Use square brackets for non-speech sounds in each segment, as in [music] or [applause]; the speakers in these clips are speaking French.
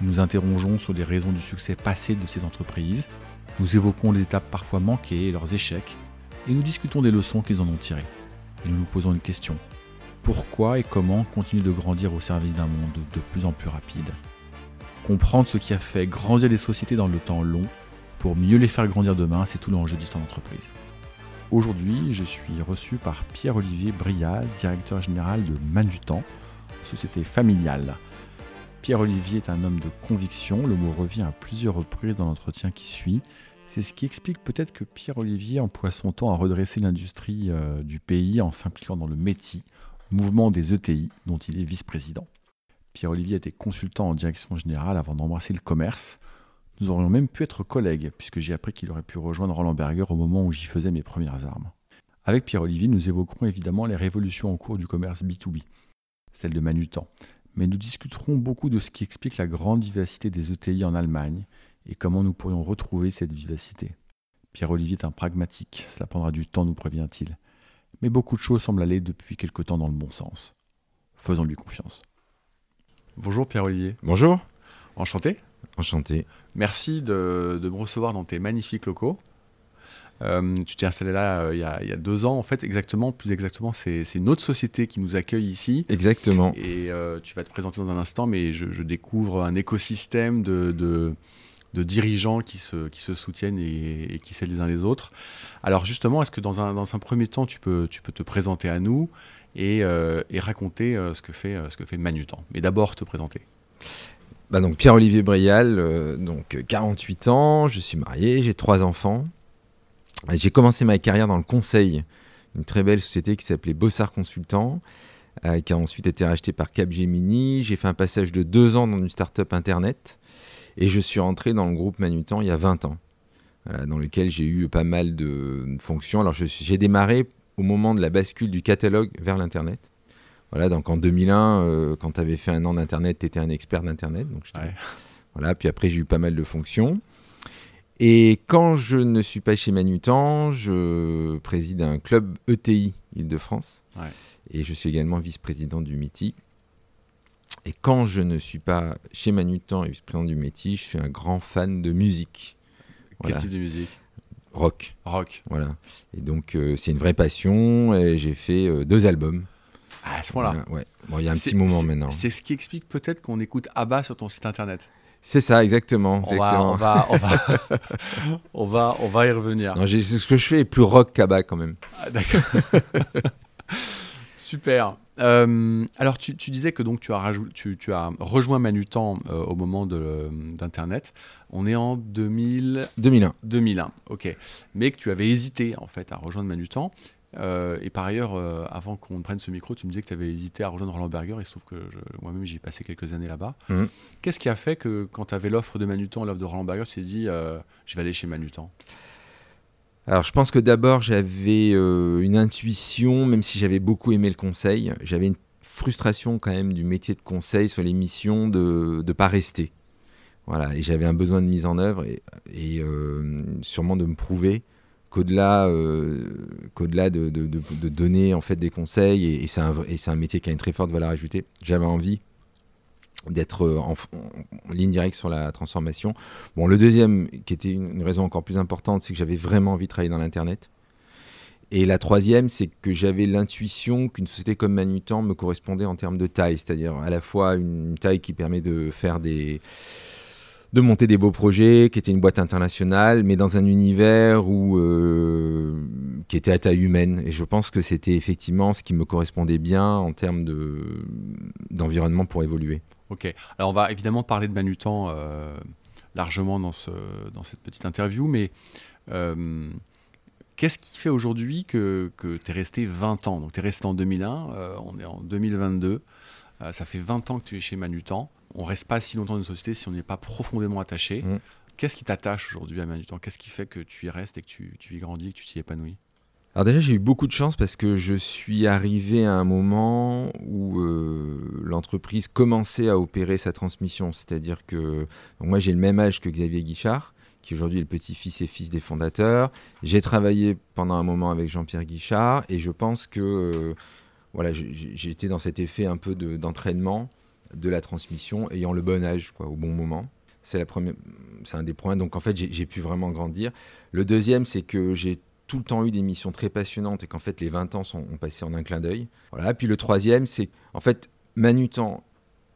Nous nous interrogeons sur les raisons du succès passé de ces entreprises, nous évoquons les étapes parfois manquées et leurs échecs, et nous discutons des leçons qu'ils en ont tirées. Et nous nous posons une question. Pourquoi et comment continuer de grandir au service d'un monde de plus en plus rapide? Comprendre ce qui a fait grandir les sociétés dans le temps long pour mieux les faire grandir demain, c'est tout l'enjeu d'histoire d'entreprise. Aujourd'hui, je suis reçu par Pierre-Olivier Brial, directeur général de Manutan, société familiale. Pierre-Olivier est un homme de conviction, le mot revient à plusieurs reprises dans l'entretien qui suit. C'est ce qui explique peut-être que Pierre-Olivier emploie son temps à redresser l'industrie euh, du pays en s'impliquant dans le METI, mouvement des ETI, dont il est vice-président. Pierre-Olivier était consultant en direction générale avant d'embrasser le commerce. Nous aurions même pu être collègues, puisque j'ai appris qu'il aurait pu rejoindre Roland Berger au moment où j'y faisais mes premières armes. Avec Pierre-Olivier, nous évoquerons évidemment les révolutions en cours du commerce B2B, celle de Manutan, mais nous discuterons beaucoup de ce qui explique la grande vivacité des ETI en Allemagne et comment nous pourrions retrouver cette vivacité. Pierre-Olivier est un pragmatique, cela prendra du temps, nous prévient-il. Mais beaucoup de choses semblent aller depuis quelque temps dans le bon sens. Faisons-lui confiance. Bonjour Pierre-Olivier. Bonjour. Enchanté. Enchanté. Merci de, me recevoir dans tes magnifiques locaux. Euh, tu t'es installé là euh, il, y a, deux ans, en fait, exactement, plus exactement, c'est une autre société qui nous accueille ici. Exactement. Et euh, tu vas te présenter dans un instant, mais je, découvre un écosystème de, de, dirigeants qui se, qui se soutiennent et, qui s'aident les uns les autres. Alors justement, est-ce que dans un, dans un premier temps, tu peux, tu peux te présenter à nous et, et raconter ce, que fait, ce que fait Manutan Mais d'abord, te présenter. Bah donc Pierre-Olivier Brial, donc 48 ans, je suis marié, j'ai trois enfants. J'ai commencé ma carrière dans le conseil, une très belle société qui s'appelait Bossard Consultant, euh, qui a ensuite été rachetée par Capgemini. J'ai fait un passage de deux ans dans une start-up internet et je suis rentré dans le groupe Manutan il y a 20 ans, dans lequel j'ai eu pas mal de fonctions. Alors j'ai démarré au moment de la bascule du catalogue vers l'internet. Voilà, donc en 2001, euh, quand tu avais fait un an d'internet, tu étais un expert d'internet. Voilà, puis après j'ai eu pas mal de fonctions. Et quand je ne suis pas chez Manutan, je préside un club ETI Île-de-France. Et je suis également vice-président du MITI. Et quand je ne suis pas chez Manutan et vice-président du MITI, je suis un grand fan de musique. Quel type de musique? Rock. Rock. Voilà. Et donc, euh, c'est une vraie passion. Et j'ai fait euh, deux albums. Ah, à ce moment-là Ouais. Bon, il y a un petit moment maintenant. C'est ce qui explique peut-être qu'on écoute ABBA sur ton site internet. C'est ça, exactement. On, Va, on, va, [laughs] on, va, on, va, y revenir. ce que je fais est plus rock qu'Abba quand même. Ah, d'accord. [laughs] Super. Euh, alors, tu, disais que donc tu as, tu, tu as rejoint Manutan euh, au moment d'Internet. On est en 2000... 2001. 2001, ok. Mais que tu avais hésité en fait à rejoindre Manutan. Euh, et par ailleurs, euh, avant qu'on prenne ce micro, tu me disais que tu avais hésité à rejoindre Roland Berger. Il se trouve que moi-même, j'y ai passé quelques années là-bas. Mhm. Qu'est-ce qui a fait que quand tu avais l'offre de Manutan, l'offre de Roland Berger, tu t'es dit, euh, je vais aller chez Manutan? Alors je pense que d'abord j'avais une intuition, même si j'avais beaucoup aimé le conseil, j'avais une frustration quand même du métier de conseil sur les missions de ne pas rester. Voilà, et j'avais un besoin de mise en œuvre et, et sûrement de me prouver qu'au-delà euh, qu'au-delà de, de, donner en fait des conseils et, c'est un, un, métier qui a une très forte valeur ajoutée j'avais envie d'être euh, en, ligne directe sur la transformation. Bon le deuxième qui était une, raison encore plus importante c'est que j'avais vraiment envie de travailler dans l'internet. Et la troisième c'est que j'avais l'intuition qu'une société comme Manutan me correspondait en termes de taille c'est-à-dire à la fois une taille qui permet de faire des de monter des beaux projets, qui était une boîte internationale, mais dans un univers euh, qui était à taille humaine. Et je pense que c'était effectivement ce qui me correspondait bien en termes de, d'environnement pour évoluer. Ok, alors on va évidemment parler de Manutan euh, largement dans cette petite interview, mais euh, qu'est-ce qui fait aujourd'hui que, que tu es resté 20 ans? Donc tu es resté en 2001, on est en 2022, ça fait 20 ans que tu es chez Manutan on reste pas si longtemps dans une société si on n'est pas profondément attaché. Mm. Qu'est-ce qui t'attache aujourd'hui à Manutan Qu'est-ce qui fait que tu y restes et que tu, tu y grandis, que tu t'y épanouis? Alors déjà, j'ai eu beaucoup de chance parce que je suis arrivé à un moment où euh, l'entreprise commençait à opérer sa transmission. C'est-à-dire que moi, j'ai le même âge que Xavier Guichard, qui aujourd'hui est le petit-fils et fils des fondateurs. J'ai travaillé pendant un moment avec Jean-Pierre Guichard et je pense que euh, voilà, j'ai été dans cet effet un peu d'entraînement de, la transmission, ayant le bon âge, au bon moment. C'est un des points. Donc en fait, j'ai pu vraiment grandir. Le deuxième, c'est que j'ai tout le temps eu des missions très passionnantes et qu'en fait les 20 ans sont, ont passé en un clin d'œil. Voilà. Puis le troisième, c'est en fait Manutan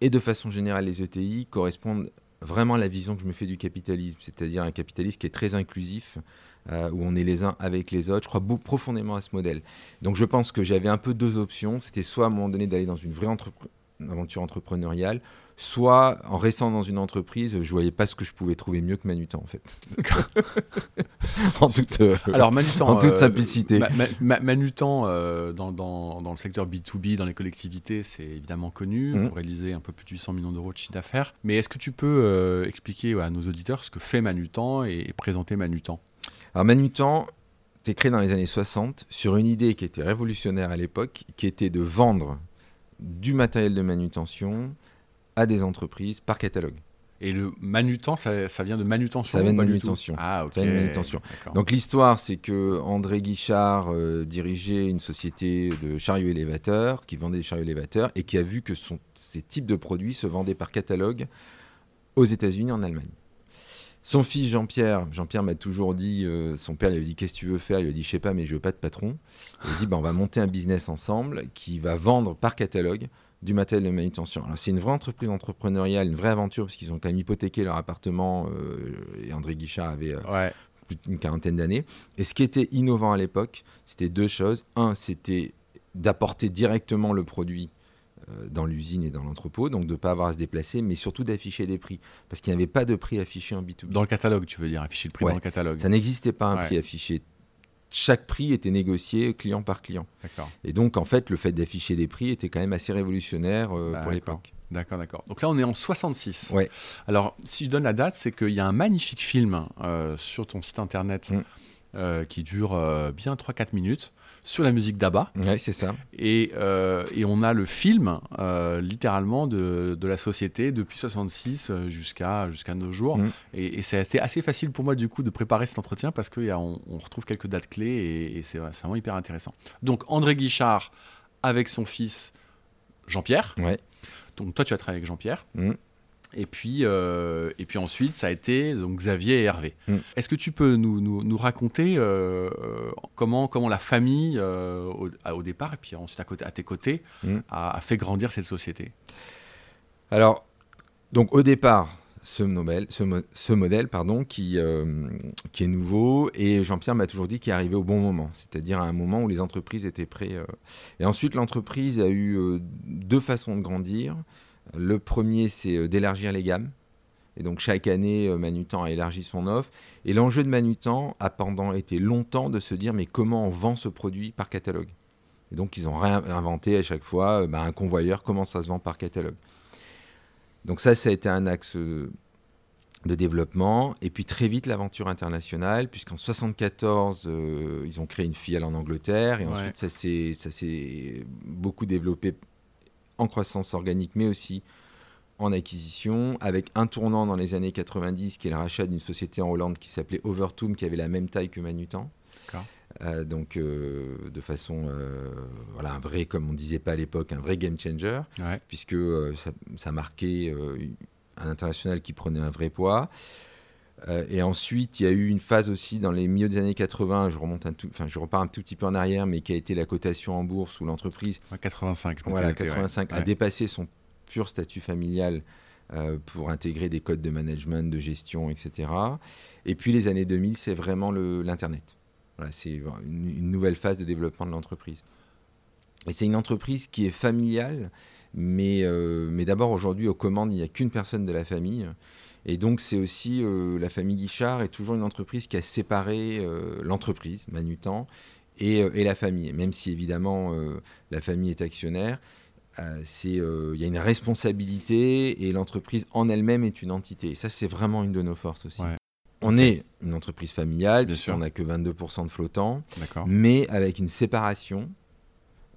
et de façon générale les ETI correspondent vraiment à la vision que je me fais du capitalisme, c'est-à-dire un capitalisme qui est très inclusif, euh, où on est les uns avec les autres. Je crois profondément à ce modèle. Donc je pense que j'avais un peu deux options. C'était soit à un moment donné d'aller dans une vraie aventure entrepreneuriale, soit en restant dans une entreprise, je voyais pas ce que je pouvais trouver mieux que Manutan en fait. [laughs] en toute, euh, Alors Manutan, en toute euh, simplicité. Manutan euh, dans, dans, dans, le secteur B2B, dans les collectivités, c'est évidemment connu. Mmh. Vous réalisez un peu plus de 800 millions d'euros de chiffre d'affaires. Mais est-ce que tu peux expliquer à nos auditeurs ce que fait Manutan et, et présenter Manutan? Alors Manutan, été créé dans les années 60 sur une idée qui était révolutionnaire à l'époque, qui était de vendre du matériel de manutention à des entreprises par catalogue. Et le manutent, ça, ça vient de manutention Ça vient de manutention. Ah, ok. manutention. Donc l'histoire, c'est que André Guichard euh, dirigeait une société de chariots élévateurs, qui vendait des chariots élévateurs, et qui a vu que son, ces types de produits se vendaient par catalogue aux États-Unis, en Allemagne. Son fils Jean-Pierre, Jean-Pierre m'a toujours dit, euh, son père lui a dit qu'est-ce que tu veux faire? Il lui a dit je sais pas mais je veux pas de patron. Il a dit bah, on va monter un business ensemble qui va vendre par catalogue du matériel de manutention. Alors c'est une vraie entreprise entrepreneuriale, une vraie aventure, parce qu'ils ont quand même hypothéqué leur appartement, euh, et André Guichard avait euh, plus d'une quarantaine d'années. Et ce qui était innovant à l'époque, c'était deux choses. Un, c'était d'apporter directement le produit dans l'usine et dans l'entrepôt, donc de ne pas avoir à se déplacer, mais surtout d'afficher des prix, parce qu'il n'y avait pas de prix affiché en B2B. Dans le catalogue, tu veux dire, afficher le prix dans le catalogue Ça n'existait pas un prix affiché chaque prix était négocié client par client. Et donc, en fait, le fait d'afficher des prix était quand même assez révolutionnaire euh, pour l'époque. D'accord, d'accord. Donc là, on est en 66. Ouais. Alors, si je donne la date, c'est qu'il y a un magnifique film euh, sur ton site internet mm. euh, qui dure bien 3-4 minutes sur la musique d'Abba. Oui, c'est ça. Et, euh, et, on a le film, euh, littéralement, de, de, la société depuis 66 euh, jusqu'à jusqu'à nos jours. Mm. Et, c'est assez, assez, facile pour moi, du coup, de préparer cet entretien parce qu'on on retrouve quelques dates clés et, c'est vraiment hyper intéressant. Donc, André Guichard avec son fils Jean-Pierre. Ouais. Donc, toi, tu as travaillé avec Jean-Pierre. Mm. Et puis, euh, et puis ensuite, ça a été donc Xavier et Hervé. Mm. Est-ce que tu peux nous, nous, raconter euh, comment, comment la famille, euh, au, départ, et puis ensuite à, côté, à tes côtés, mm. a, fait grandir cette société? Alors, donc au départ, ce, modèle, ce, ce modèle pardon, qui, qui est nouveau, et Jean-Pierre m'a toujours dit qu'il arrivait au bon moment, c'est-à-dire à un moment où les entreprises étaient prêtes. Et ensuite, l'entreprise a eu deux façons de grandir. Le premier, c'est euh, d'élargir les gammes. Et donc chaque année, euh, Manutan a élargi son offre. Et l'enjeu de Manutan a pendant été longtemps de se dire mais comment on vend ce produit par catalogue? Et donc ils ont réinventé à chaque fois euh, bah, un convoyeur, comment ça se vend par catalogue. Donc ça, ça a été un axe de développement. Et puis très vite l'aventure internationale, puisqu'en 74, ils ont créé une filiale en Angleterre. Et ensuite, ça s'est beaucoup développé en croissance organique, mais aussi en acquisition, avec un tournant dans les années 90 qui est le rachat d'une société en Hollande qui s'appelait Overtoom, qui avait la même taille que Manutan. Euh, donc euh, de façon, euh, voilà, un vrai, comme on disait pas à l'époque, un vrai game changer, puisque ça, ça, marquait un international qui prenait un vrai poids. Et ensuite, il y a eu une phase aussi dans les milieux des années 80, je, remonte un tout, enfin, je repars un tout petit peu en arrière, mais qui a été la cotation en bourse où l'entreprise 85, voilà, 85 a dépassé son pur statut familial euh, pour intégrer des codes de management, de gestion, etc. Et puis les années 2000, c'est vraiment l'Internet. Voilà, c'est une, nouvelle phase de développement de l'entreprise. Et c'est une entreprise qui est familiale, mais, euh, mais d'abord aujourd'hui aux commandes, il n'y a qu'une personne de la famille. Et donc c'est aussi euh, la famille Guichard est toujours une entreprise qui a séparé l'entreprise, Manutan, et, et, la famille. Même si évidemment la famille est actionnaire, euh, euh, il y a une responsabilité et l'entreprise en elle-même est une entité. Et ça, c'est vraiment une de nos forces aussi. On est une entreprise familiale, Bien sûr. puisqu'on n'a que 22% de flottants, D'accord. mais avec une séparation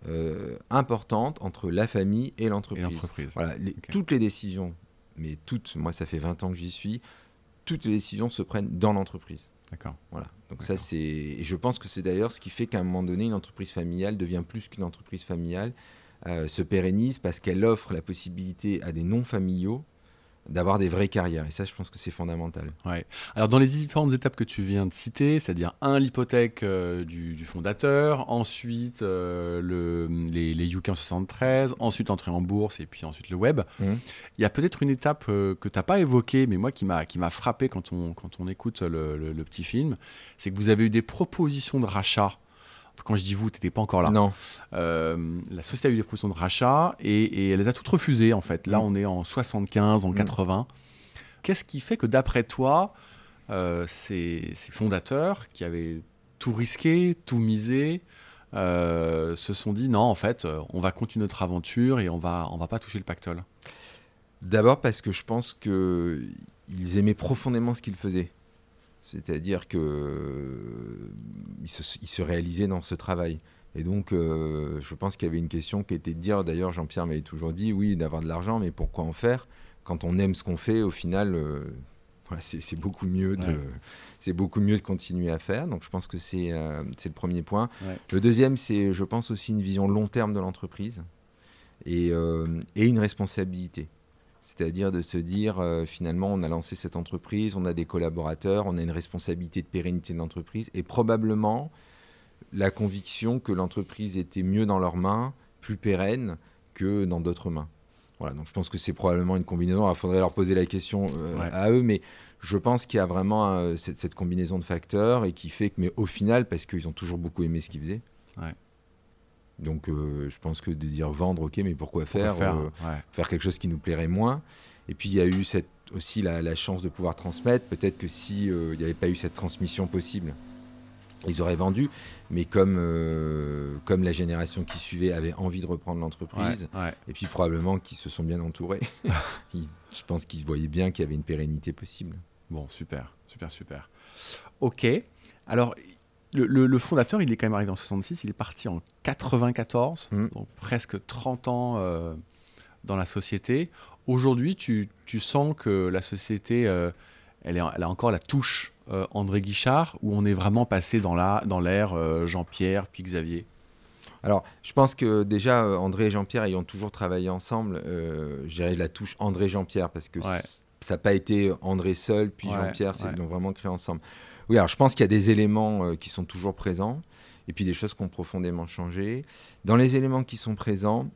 euh, importante entre la famille et l'entreprise. Voilà, toutes les décisions, mais toutes, moi ça fait 20 ans que j'y suis, toutes les décisions se prennent dans l'entreprise. D'accord. Voilà. Donc ça c'est, et je pense que c'est d'ailleurs ce qui fait qu'à un moment donné, une entreprise familiale devient plus qu'une entreprise familiale, euh, se pérennise parce qu'elle offre la possibilité à des non familiaux d'avoir des vraies carrières. Et ça, je pense que c'est fondamental. Ouais. Alors, dans les différentes étapes que tu viens de citer, c'est-à-dire, un, l'hypothèque euh, du, du fondateur, ensuite euh, le, les, les UK en 73, ensuite entrer en bourse et puis ensuite le web, Mhm. il y a peut-être une étape euh, que tu n'as pas évoquée, mais moi qui m'a qui m'a frappé quand on, quand on écoute le, le- le petit film, c'est que vous avez eu des propositions de rachat. Quand je dis vous, tu n'étais pas encore là. Non, Euh, la société a eu des propositions de rachat et, et elle les a toutes refusées en fait. Là, Mm. on est en 75, en Mm. 80. Qu'est-ce qui fait que d'après toi, euh, ces, ces fondateurs qui avaient tout risqué, tout misé, euh, se sont dit non, en fait, on va continuer notre aventure et on va, on va pas toucher le pactole? D'abord parce que je pense qu'ils aimaient profondément ce qu'ils faisaient. C'est-à-dire qu'ils se, ils se réalisaient dans ce travail. Et donc, euh, je pense qu'il y avait une question qui était de dire, d'ailleurs, Jean-Pierre m'avait toujours dit, oui, d'avoir de l'argent, mais pourquoi en faire Quand on aime ce qu'on fait, au final, euh, voilà, c'est beaucoup, mieux de- Ouais. c'est beaucoup mieux de continuer à faire. Donc, je pense que c'est euh, le premier point. Ouais. Le deuxième, c'est, je pense, aussi une vision long terme de l'entreprise et, euh, et une responsabilité. C'est-à-dire de se dire, euh, finalement, on a lancé cette entreprise, on a des collaborateurs, on a une responsabilité de pérennité de l'entreprise et probablement la conviction que l'entreprise était mieux dans leurs mains, plus pérenne que dans d'autres mains. Voilà, donc je pense que c'est probablement une combinaison. Il faudrait leur poser la question euh, Ouais. à eux, mais je pense qu'il y a vraiment euh, cette, cette combinaison de facteurs et qui fait que, mais au final, parce qu'ils ont toujours beaucoup aimé ce qu'ils faisaient. Ouais. Donc euh, je pense que de dire vendre, ok, mais pourquoi Pourquoi faire, faire euh, Ouais. faire quelque chose qui nous plairait moins. Et puis il y a eu cette, aussi la, la chance de pouvoir transmettre. Peut-être que si euh, il n'y avait pas eu cette transmission possible, ils auraient vendu. Mais comme, comme la génération qui suivait avait envie de reprendre l'entreprise, Ouais, ouais. et puis probablement qu'ils se sont bien entourés, [laughs] ils- je pense qu'ils voyaient bien qu'il y avait une pérennité possible. Bon, super, super, super. Ok. Alors, le, le- le fondateur, il est quand même arrivé en 66, il est parti en 94, Mm. donc presque 30 ans euh, dans la société. Aujourd'hui, tu, tu sens que la société, euh, elle, est, elle a encore la touche euh, André Guichard, où on est vraiment passé dans la- dans l'ère Jean-Pierre, puis Xavier? Alors, je pense que déjà, André et Jean-Pierre ayant toujours travaillé ensemble, je dirais la touche André-Jean-Pierre, parce que Ouais. ça n'a pas été André seul, puis Ouais, Jean-Pierre, c'est- ouais. ils l'ont vraiment créé ensemble. Oui, alors je pense qu'il y a des éléments euh, qui sont toujours présents, et puis des choses qui ont profondément changé. Dans les éléments qui sont présents,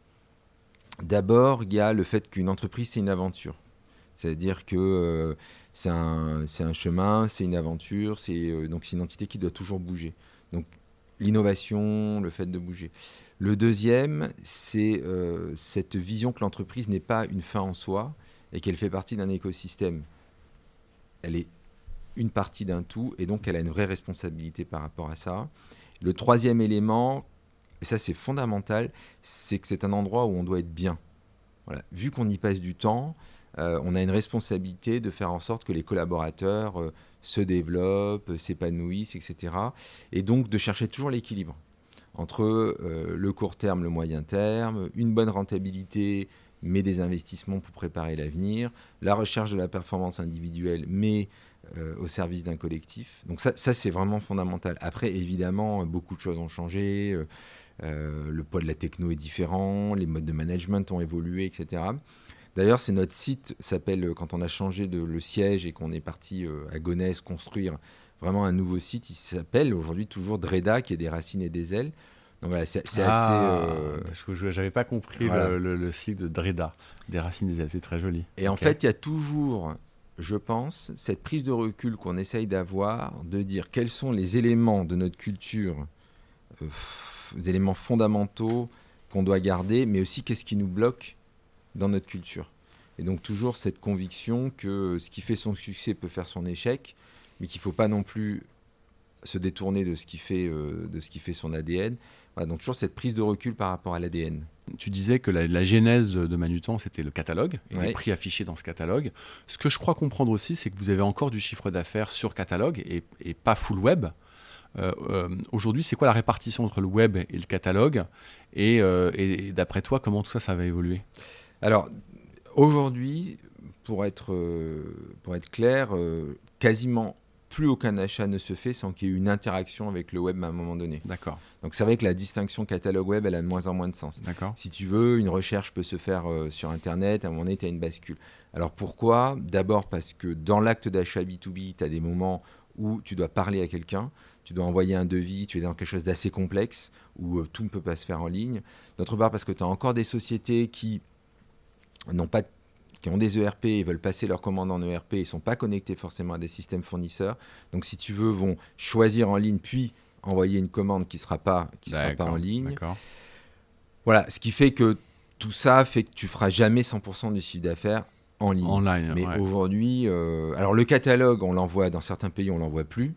d'abord, il y a le fait qu'une entreprise, c'est une aventure. C'est-à-dire que euh, c'est un, chemin, c'est une aventure, c'est euh, donc c'est une entité qui doit toujours bouger. Donc l'innovation, le fait de bouger. Le deuxième, c'est cette vision que l'entreprise n'est pas une fin en soi et qu'elle fait partie d'un écosystème. Elle est une partie d'un tout et donc elle a une vraie responsabilité par rapport à ça. Le troisième élément, et ça c'est fondamental, c'est que c'est un endroit où on doit être bien. Voilà. Vu qu'on y passe du temps, euh, on a une responsabilité de faire en sorte que les collaborateurs euh, se développent, euh, s'épanouissent, etc. Et donc de chercher toujours l'équilibre entre le court terme, le moyen terme, une bonne rentabilité, mais des investissements pour préparer l'avenir, la recherche de la performance individuelle, mais euh, au service d'un collectif. Donc ça, ça c'est vraiment fondamental. Après, évidemment, beaucoup de choses ont changé. euh, euh, le poids de la techno est différent, les modes de management ont évolué, etc. D'ailleurs, c'est notre site s'appelle euh, quand on a changé de le siège et qu'on est parti euh, à Gonesse construire vraiment un nouveau site. Il s'appelle aujourd'hui toujours Dreda, qui est des racines et des ailes. Donc voilà, c'est assez. euh, je- je- J'avais pas compris voilà. le, le- le site de Dreda, des racines des ailes, c'est très joli. Et en fait, il y a toujours, je pense, cette prise de recul qu'on essaye d'avoir, de dire quels sont les éléments de notre culture, euh, les éléments fondamentaux qu'on doit garder, mais aussi qu'est-ce qui nous bloque dans notre culture. Et donc toujours cette conviction que ce qui fait son succès peut faire son échec, mais qu'il ne faut pas non plus se détourner de ce qui fait, euh, de ce qui fait son ADN. Donc toujours cette prise de recul par rapport à l'ADN. Tu disais que la, genèse de, Manutan, c'était le catalogue et les prix affichés dans ce catalogue. Ce que je crois comprendre aussi, c'est que vous avez encore du chiffre d'affaires sur catalogue et, pas full web. Euh, euh, aujourd'hui, c'est quoi la répartition entre le web et le catalogue Et, et d'après toi, comment tout ça, ça va évoluer? Alors, aujourd'hui, pour être, pour être clair, quasiment plus aucun achat ne se fait sans qu'il y ait une interaction avec le web à un moment donné. D'accord. Donc c'est vrai que la distinction catalogue web, elle a de moins en moins de sens. D'accord. Si tu veux, une recherche peut se faire euh, sur Internet, à un moment donné, tu as une bascule. Alors pourquoi? D'abord parce que dans l'acte d'achat B2B, tu as des moments où tu dois parler à quelqu'un, tu dois envoyer un devis, tu es dans quelque chose d'assez complexe, où euh, tout ne peut pas se faire en ligne. D'autre part parce que tu as encore des sociétés qui n'ont pas de qui ont des ERP et veulent passer leurs commandes en ERP et ne sont pas connectés forcément à des systèmes fournisseurs. Donc, si tu veux, vont choisir en ligne puis envoyer une commande qui ne sera, pas, qui sera pas en ligne. Voilà, ce qui fait que tout ça fait que tu feras jamais 100% du chiffre d'affaires en ligne. Mais aujourd'hui, euh, alors le catalogue, on l'envoie dans certains pays, on l'envoie plus.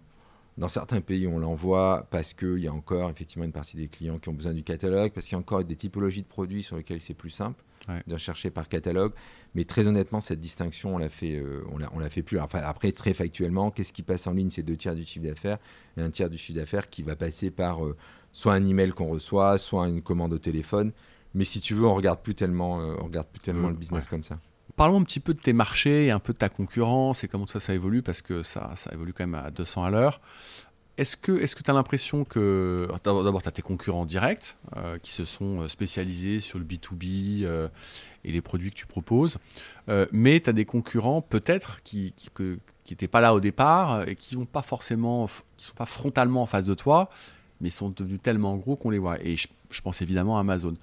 Dans certains pays, on l'envoie parce qu'il y a encore effectivement une partie des clients qui ont besoin du catalogue, parce qu'il y a encore des typologies de produits sur lesquels c'est plus simple de chercher par catalogue. Mais très honnêtement, cette distinction, on l'a fait, euh, on, l'a, fait plus. Enfin, après, très factuellement, qu'est-ce qui passe en ligne? C'est deux tiers du chiffre d'affaires et un tiers du chiffre d'affaires qui va passer par euh, soit un email qu'on reçoit, soit une commande au téléphone. Mais si tu veux, on regarde plus tellement, euh, on regarde plus tellement le business comme ça. Parlons un petit peu de tes marchés et un peu de ta concurrence et comment ça, ça évolue parce que ça, ça évolue quand même à 200 à l'heure. Est-ce que tu as l'impression que. D'abord, tu as tes concurrents directs euh, qui se sont euh, spécialisés sur le B2B euh, et les produits que tu proposes. mais tu as des concurrents, peut-être, qui n'étaient pas là au départ et qui ne qui sont pas frontalement en face de toi, mais sont devenus tellement gros qu'on les voit. Et je, pense évidemment à Amazon.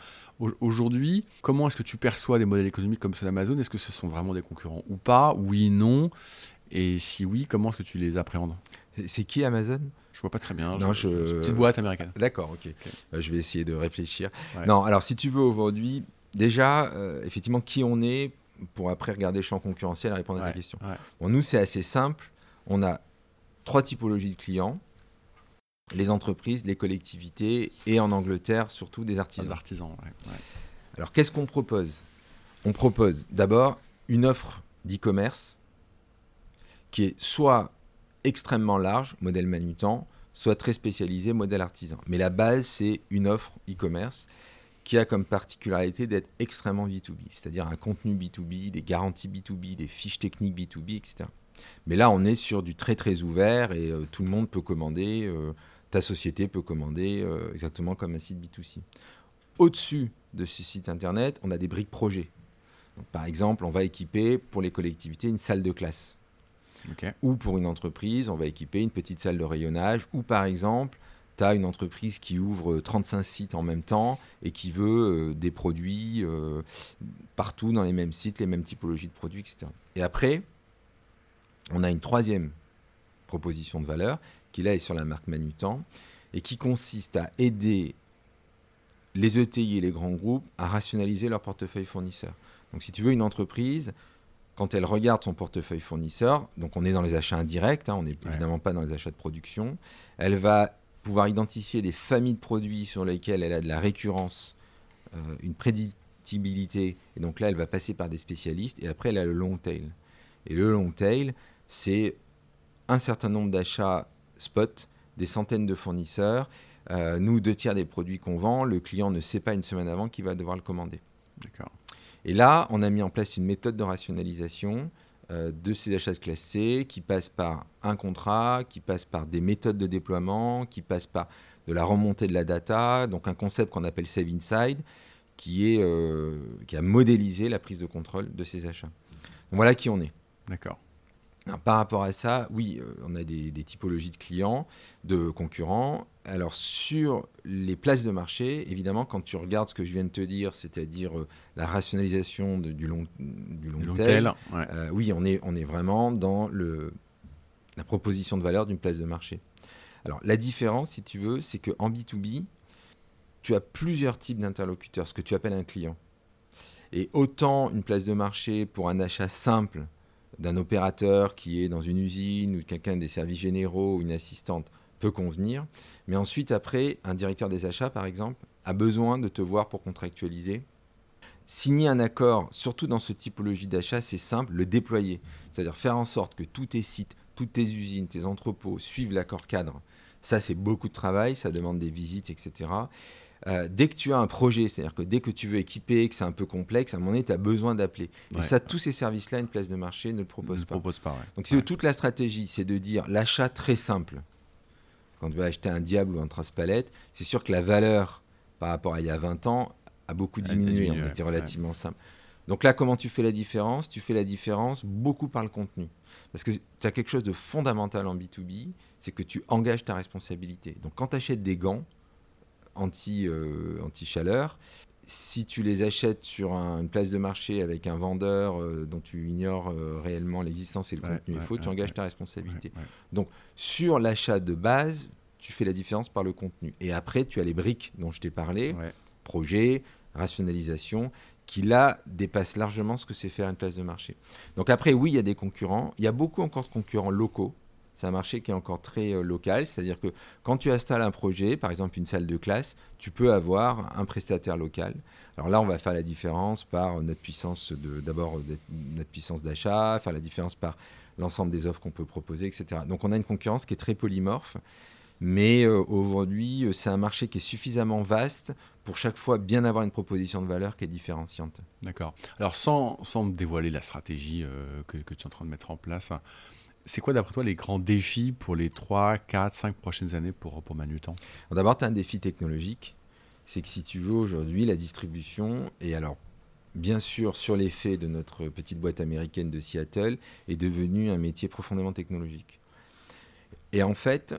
Aujourd'hui, comment est-ce que tu perçois des modèles économiques comme ceux d'Amazon? Est-ce que ce sont vraiment des concurrents ou pas? Oui, non. Et si oui, comment est-ce que tu les appréhendes? C'est qui Amazon? Je vois pas très bien. Non, je, Petite boîte américaine. D'accord, ok. Euh, je vais essayer de réfléchir. Non, alors si tu veux aujourd'hui, déjà, euh, effectivement, qui on est pour après regarder le champ concurrentiel et répondre à ta question. Bon, nous, c'est assez simple. On a trois typologies de clients les entreprises, les collectivités et en Angleterre, surtout des artisans. Des artisans, Alors, qu'est-ce qu'on propose? On propose d'abord une offre d'e-commerce qui est soit extrêmement large, modèle manutant, soit très spécialisé, modèle artisan. Mais la base, c'est une offre e-commerce qui a comme particularité d'être extrêmement B2B, c'est-à-dire un contenu B2B, des garanties B2B, des fiches techniques B2B, etc. Mais là, on est sur du très très ouvert et euh, tout le monde peut commander, euh, ta société peut commander euh, exactement comme un site B2C. Au-dessus de ce site internet, on a des briques projets. par exemple, on va équiper pour les collectivités une salle de classe. Ou pour une entreprise, on va équiper une petite salle de rayonnage. Ou par exemple, tu as une entreprise qui ouvre 35 sites en même temps et qui veut euh, des produits euh, partout dans les mêmes sites, les mêmes typologies de produits, etc. Et après, on a une troisième proposition de valeur qui là est sur la marque Manutan et qui consiste à aider les ETI et les grands groupes à rationaliser leur portefeuille fournisseur. Donc si tu veux une entreprise, quand elle regarde son portefeuille fournisseur, donc on est dans les achats indirects, hein, on n'est évidemment pas dans les achats de production, elle va pouvoir identifier des familles de produits sur lesquels elle a de la récurrence, euh, une prédictibilité, et donc là elle va passer par des spécialistes, et après elle a le long tail. Et le long tail, c'est un certain nombre d'achats spot, des centaines de fournisseurs. Euh, nous, deux tiers des produits qu'on vend, le client ne sait pas une semaine avant qu'il va devoir le commander. D'accord. Et là, on a mis en place une méthode de rationalisation euh, de ces achats classés qui passe par un contrat, qui passe par des méthodes de déploiement, qui passe par de la remontée de la data, donc un concept qu'on appelle Save Inside, qui, est, euh, qui a modélisé la prise de contrôle de ces achats. voilà qui on est. D'accord par rapport à ça, oui, euh, on a des, typologies de clients, de concurrents. Alors sur les places de marché, évidemment, quand tu regardes ce que je viens de te dire, c'est-à-dire euh, la rationalisation du long, du long, euh, oui, on est, on est vraiment dans le, la proposition de valeur d'une place de marché. Alors la différence, si tu veux, c'est qu'en B2B, tu as plusieurs types d'interlocuteurs, ce que tu appelles un client. Et autant une place de marché pour un achat simple, d'un opérateur qui est dans une usine ou quelqu'un des services généraux ou une assistante peut convenir. Mais ensuite, après, un directeur des achats, par exemple, a besoin de te voir pour contractualiser. Signer un accord, surtout dans ce typologie d'achat, c'est simple, le déployer. C'est-à-dire faire en sorte que tous tes sites, toutes tes usines, tes entrepôts suivent l'accord cadre. Ça, c'est beaucoup de travail, ça demande des visites, etc. Euh, dès que tu as un projet, c'est-à-dire que dès que tu veux équiper, que c'est un peu complexe, à un moment donné, tu as besoin d'appeler. Et ça, tous ces services-là, une place de marché ne le propose pas. Propose pas Donc, si toute la stratégie, c'est de dire l'achat très simple. Quand tu vas acheter un diable ou un transpalette, c'est sûr que la valeur par rapport à il y a 20 ans a beaucoup diminué. On était relativement simple. Donc là, comment tu fais la différence? Tu fais la différence beaucoup par le contenu. Parce que tu as quelque chose de fondamental en B2B, c'est que tu engages ta responsabilité. Donc quand tu achètes des gants anti, euh, anti-chaleur, si tu les achètes sur une place de marché avec un vendeur euh, dont tu ignores euh, réellement l'existence et le contenu il faut, tu engages ta responsabilité. Donc sur l'achat de base, tu fais la différence par le contenu. Et après, tu as les briques dont je t'ai parlé, projet, rationalisation, qui là dépassent largement ce que c'est faire une place de marché. Donc après, oui, il y a des concurrents. Il y a beaucoup encore de concurrents locaux. C'est un marché qui est encore très euh, local, c'est-à-dire que quand tu installes un projet, par exemple une salle de classe, tu peux avoir un prestataire local. Alors là, on va faire la différence par notre puissance d'abord notre puissance d'achat, faire la différence par l'ensemble des offres qu'on peut proposer, etc. Donc on a une concurrence qui est très polymorphe, mais euh, aujourd'hui, euh, c'est un marché qui est suffisamment vaste pour chaque fois bien avoir une proposition de valeur qui est différenciante. D'accord. Alors sans, sans dévoiler la stratégie que, tu es en train de mettre en place, c'est quoi d'après toi les grands défis pour les 3, 4, 5 prochaines années pour, pour Manutan? D'abord, tu as un défi technologique. C'est que si tu veux aujourd'hui, la distribution, et alors bien sûr sur l'effet de notre petite boîte américaine de Seattle, est devenue un métier profondément technologique. Et en fait,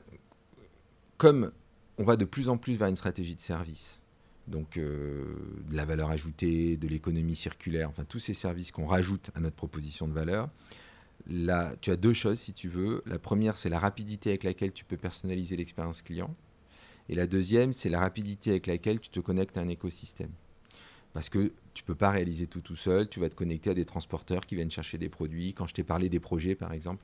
comme on va de plus en plus vers une stratégie de service, donc euh, de la valeur ajoutée, de l'économie circulaire, enfin tous ces services qu'on rajoute à notre proposition de valeur, tu as deux choses si tu veux. La première, c'est la rapidité avec laquelle tu peux personnaliser l'expérience client. Et la deuxième, c'est la rapidité avec laquelle tu te connectes à un écosystème. Parce que tu ne peux pas réaliser tout tout seul, tu vas te connecter à des transporteurs qui viennent chercher des produits. Quand je t'ai parlé des projets, par exemple,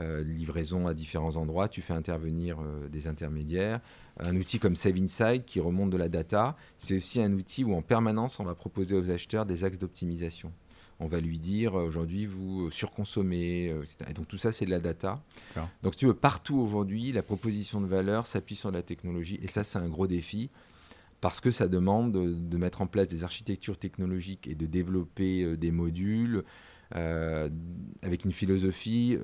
euh, livraison à différents endroits, tu fais intervenir euh, des intermédiaires. Un outil comme Save Inside qui remonte de la data, c'est aussi un outil où en permanence on va proposer aux acheteurs des axes d'optimisation on va lui dire euh, aujourd'hui vous surconsommez, euh, etc. Et donc tout ça c'est de la data. Donc tu veux partout aujourd'hui la proposition de valeur s'appuie sur la technologie et ça c'est un gros défi parce que ça demande de, mettre en place des architectures technologiques et de développer euh, des modules avec une philosophie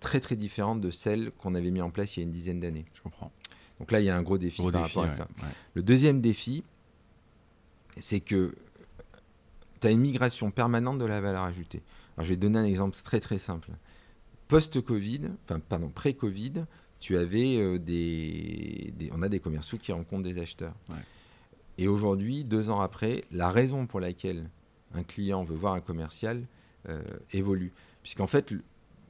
très très différente de celle qu'on avait mis en place il y a une dizaine d'années. Je comprends. Donc là il y a un gros défi par rapport à ça. Le deuxième défi c'est que tu as une migration permanente de la valeur ajoutée. Alors, je vais te donner un exemple très très simple. Post-Covid, enfin pardon, pré-Covid, tu avais euh, des, on a des commerciaux qui rencontrent des acheteurs. Et aujourd'hui, deux ans après, la raison pour laquelle un client veut voir un commercial euh, évolue. Puisqu'en fait,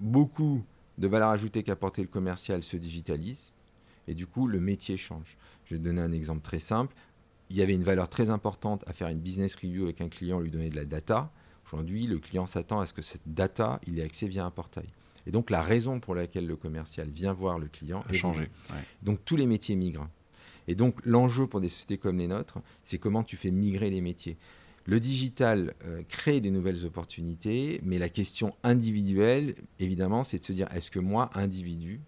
beaucoup de valeur ajoutée qu'apportait le commercial se digitalise et du coup, le métier change. Je vais te donner un exemple très simple il y avait une valeur très importante à faire une business review avec un client, lui donner de la data. Aujourd'hui, le client s'attend à ce que cette data, il ait accès via un portail. Et donc, la raison pour laquelle le commercial vient voir le client a changé. Donc, tous les métiers migrent. Et donc, l'enjeu pour des sociétés comme les nôtres, c'est comment tu fais migrer les métiers. Le digital euh, crée des nouvelles opportunités, mais la question individuelle, évidemment, c'est de se dire est-ce que moi, individu,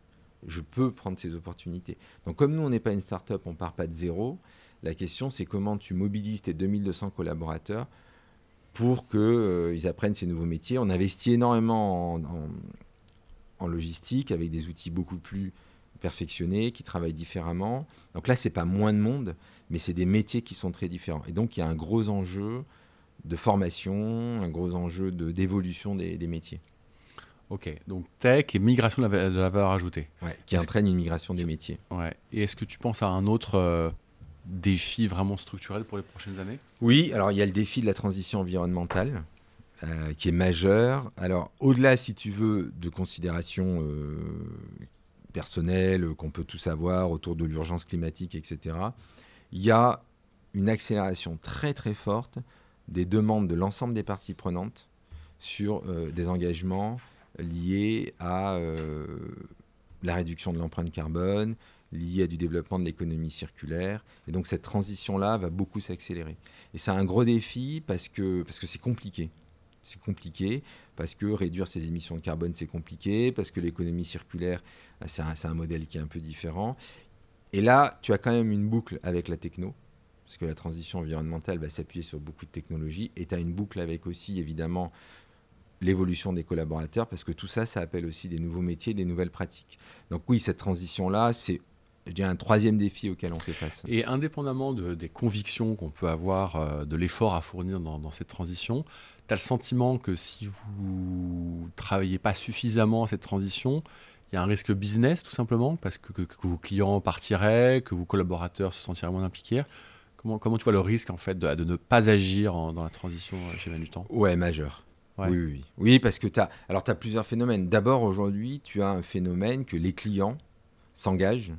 je peux prendre ces opportunités? Donc, comme nous, on n'est pas une start-up, on ne part pas de zéro, la question, c'est comment tu mobilises tes 2200 collaborateurs pour qu'ils euh, apprennent ces nouveaux métiers. On investit énormément en, logistique avec des outils beaucoup plus perfectionnés, qui travaillent différemment. Donc là, ce n'est pas moins de monde, mais c'est des métiers qui sont très différents. Et donc, il y a un gros enjeu de formation, un gros enjeu d'évolution des, métiers. Ok, donc tech et migration de la, valeur ajoutée. Ouais, qui entraîne une migration des métiers. Ouais. Et est-ce que tu penses à un autre euh, défi vraiment structurel pour les prochaines années? Oui, alors il y a le défi de la transition environnementale. Euh, qui est majeur. Alors, au-delà, si tu veux, de considérations euh, personnelles qu'on peut tous avoir autour de l'urgence climatique, etc., il y a une accélération très très forte des demandes de l'ensemble des parties prenantes sur euh, des engagements liés à la réduction de l'empreinte carbone, liée à du développement de l'économie circulaire. Et donc cette transition-là va beaucoup s'accélérer. Et c'est un gros défi parce que parce que c'est compliqué. C'est compliqué parce que réduire ses émissions de carbone, c'est compliqué, parce que l'économie circulaire, c'est un, un, modèle qui est un peu différent. Et là, tu as quand même une boucle avec la techno, parce que la transition environnementale va s'appuyer sur beaucoup de technologies, et tu as une boucle avec aussi, évidemment, l'évolution des collaborateurs, parce que tout ça, ça appelle aussi des nouveaux métiers, des nouvelles pratiques. Donc oui, cette transition-là, c'est un troisième défi auquel on fait face. Et indépendamment de, des convictions qu'on peut avoir, euh, de l'effort à fournir dans, dans cette transition, tu as le sentiment que si vous ne travaillez pas suffisamment à cette transition, il y a un risque business tout simplement, parce que, que, que, vos clients partiraient, que vos collaborateurs se sentiraient moins impliqués? Comment, comment tu vois le risque en fait de, de ne pas agir en, dans la transition euh, chez Manutan? Ouais, majeur. Ouais. Oui, oui, oui, parce que tu as, alors as plusieurs phénomènes. D'abord, aujourd'hui, tu as un phénomène que les clients s'engagent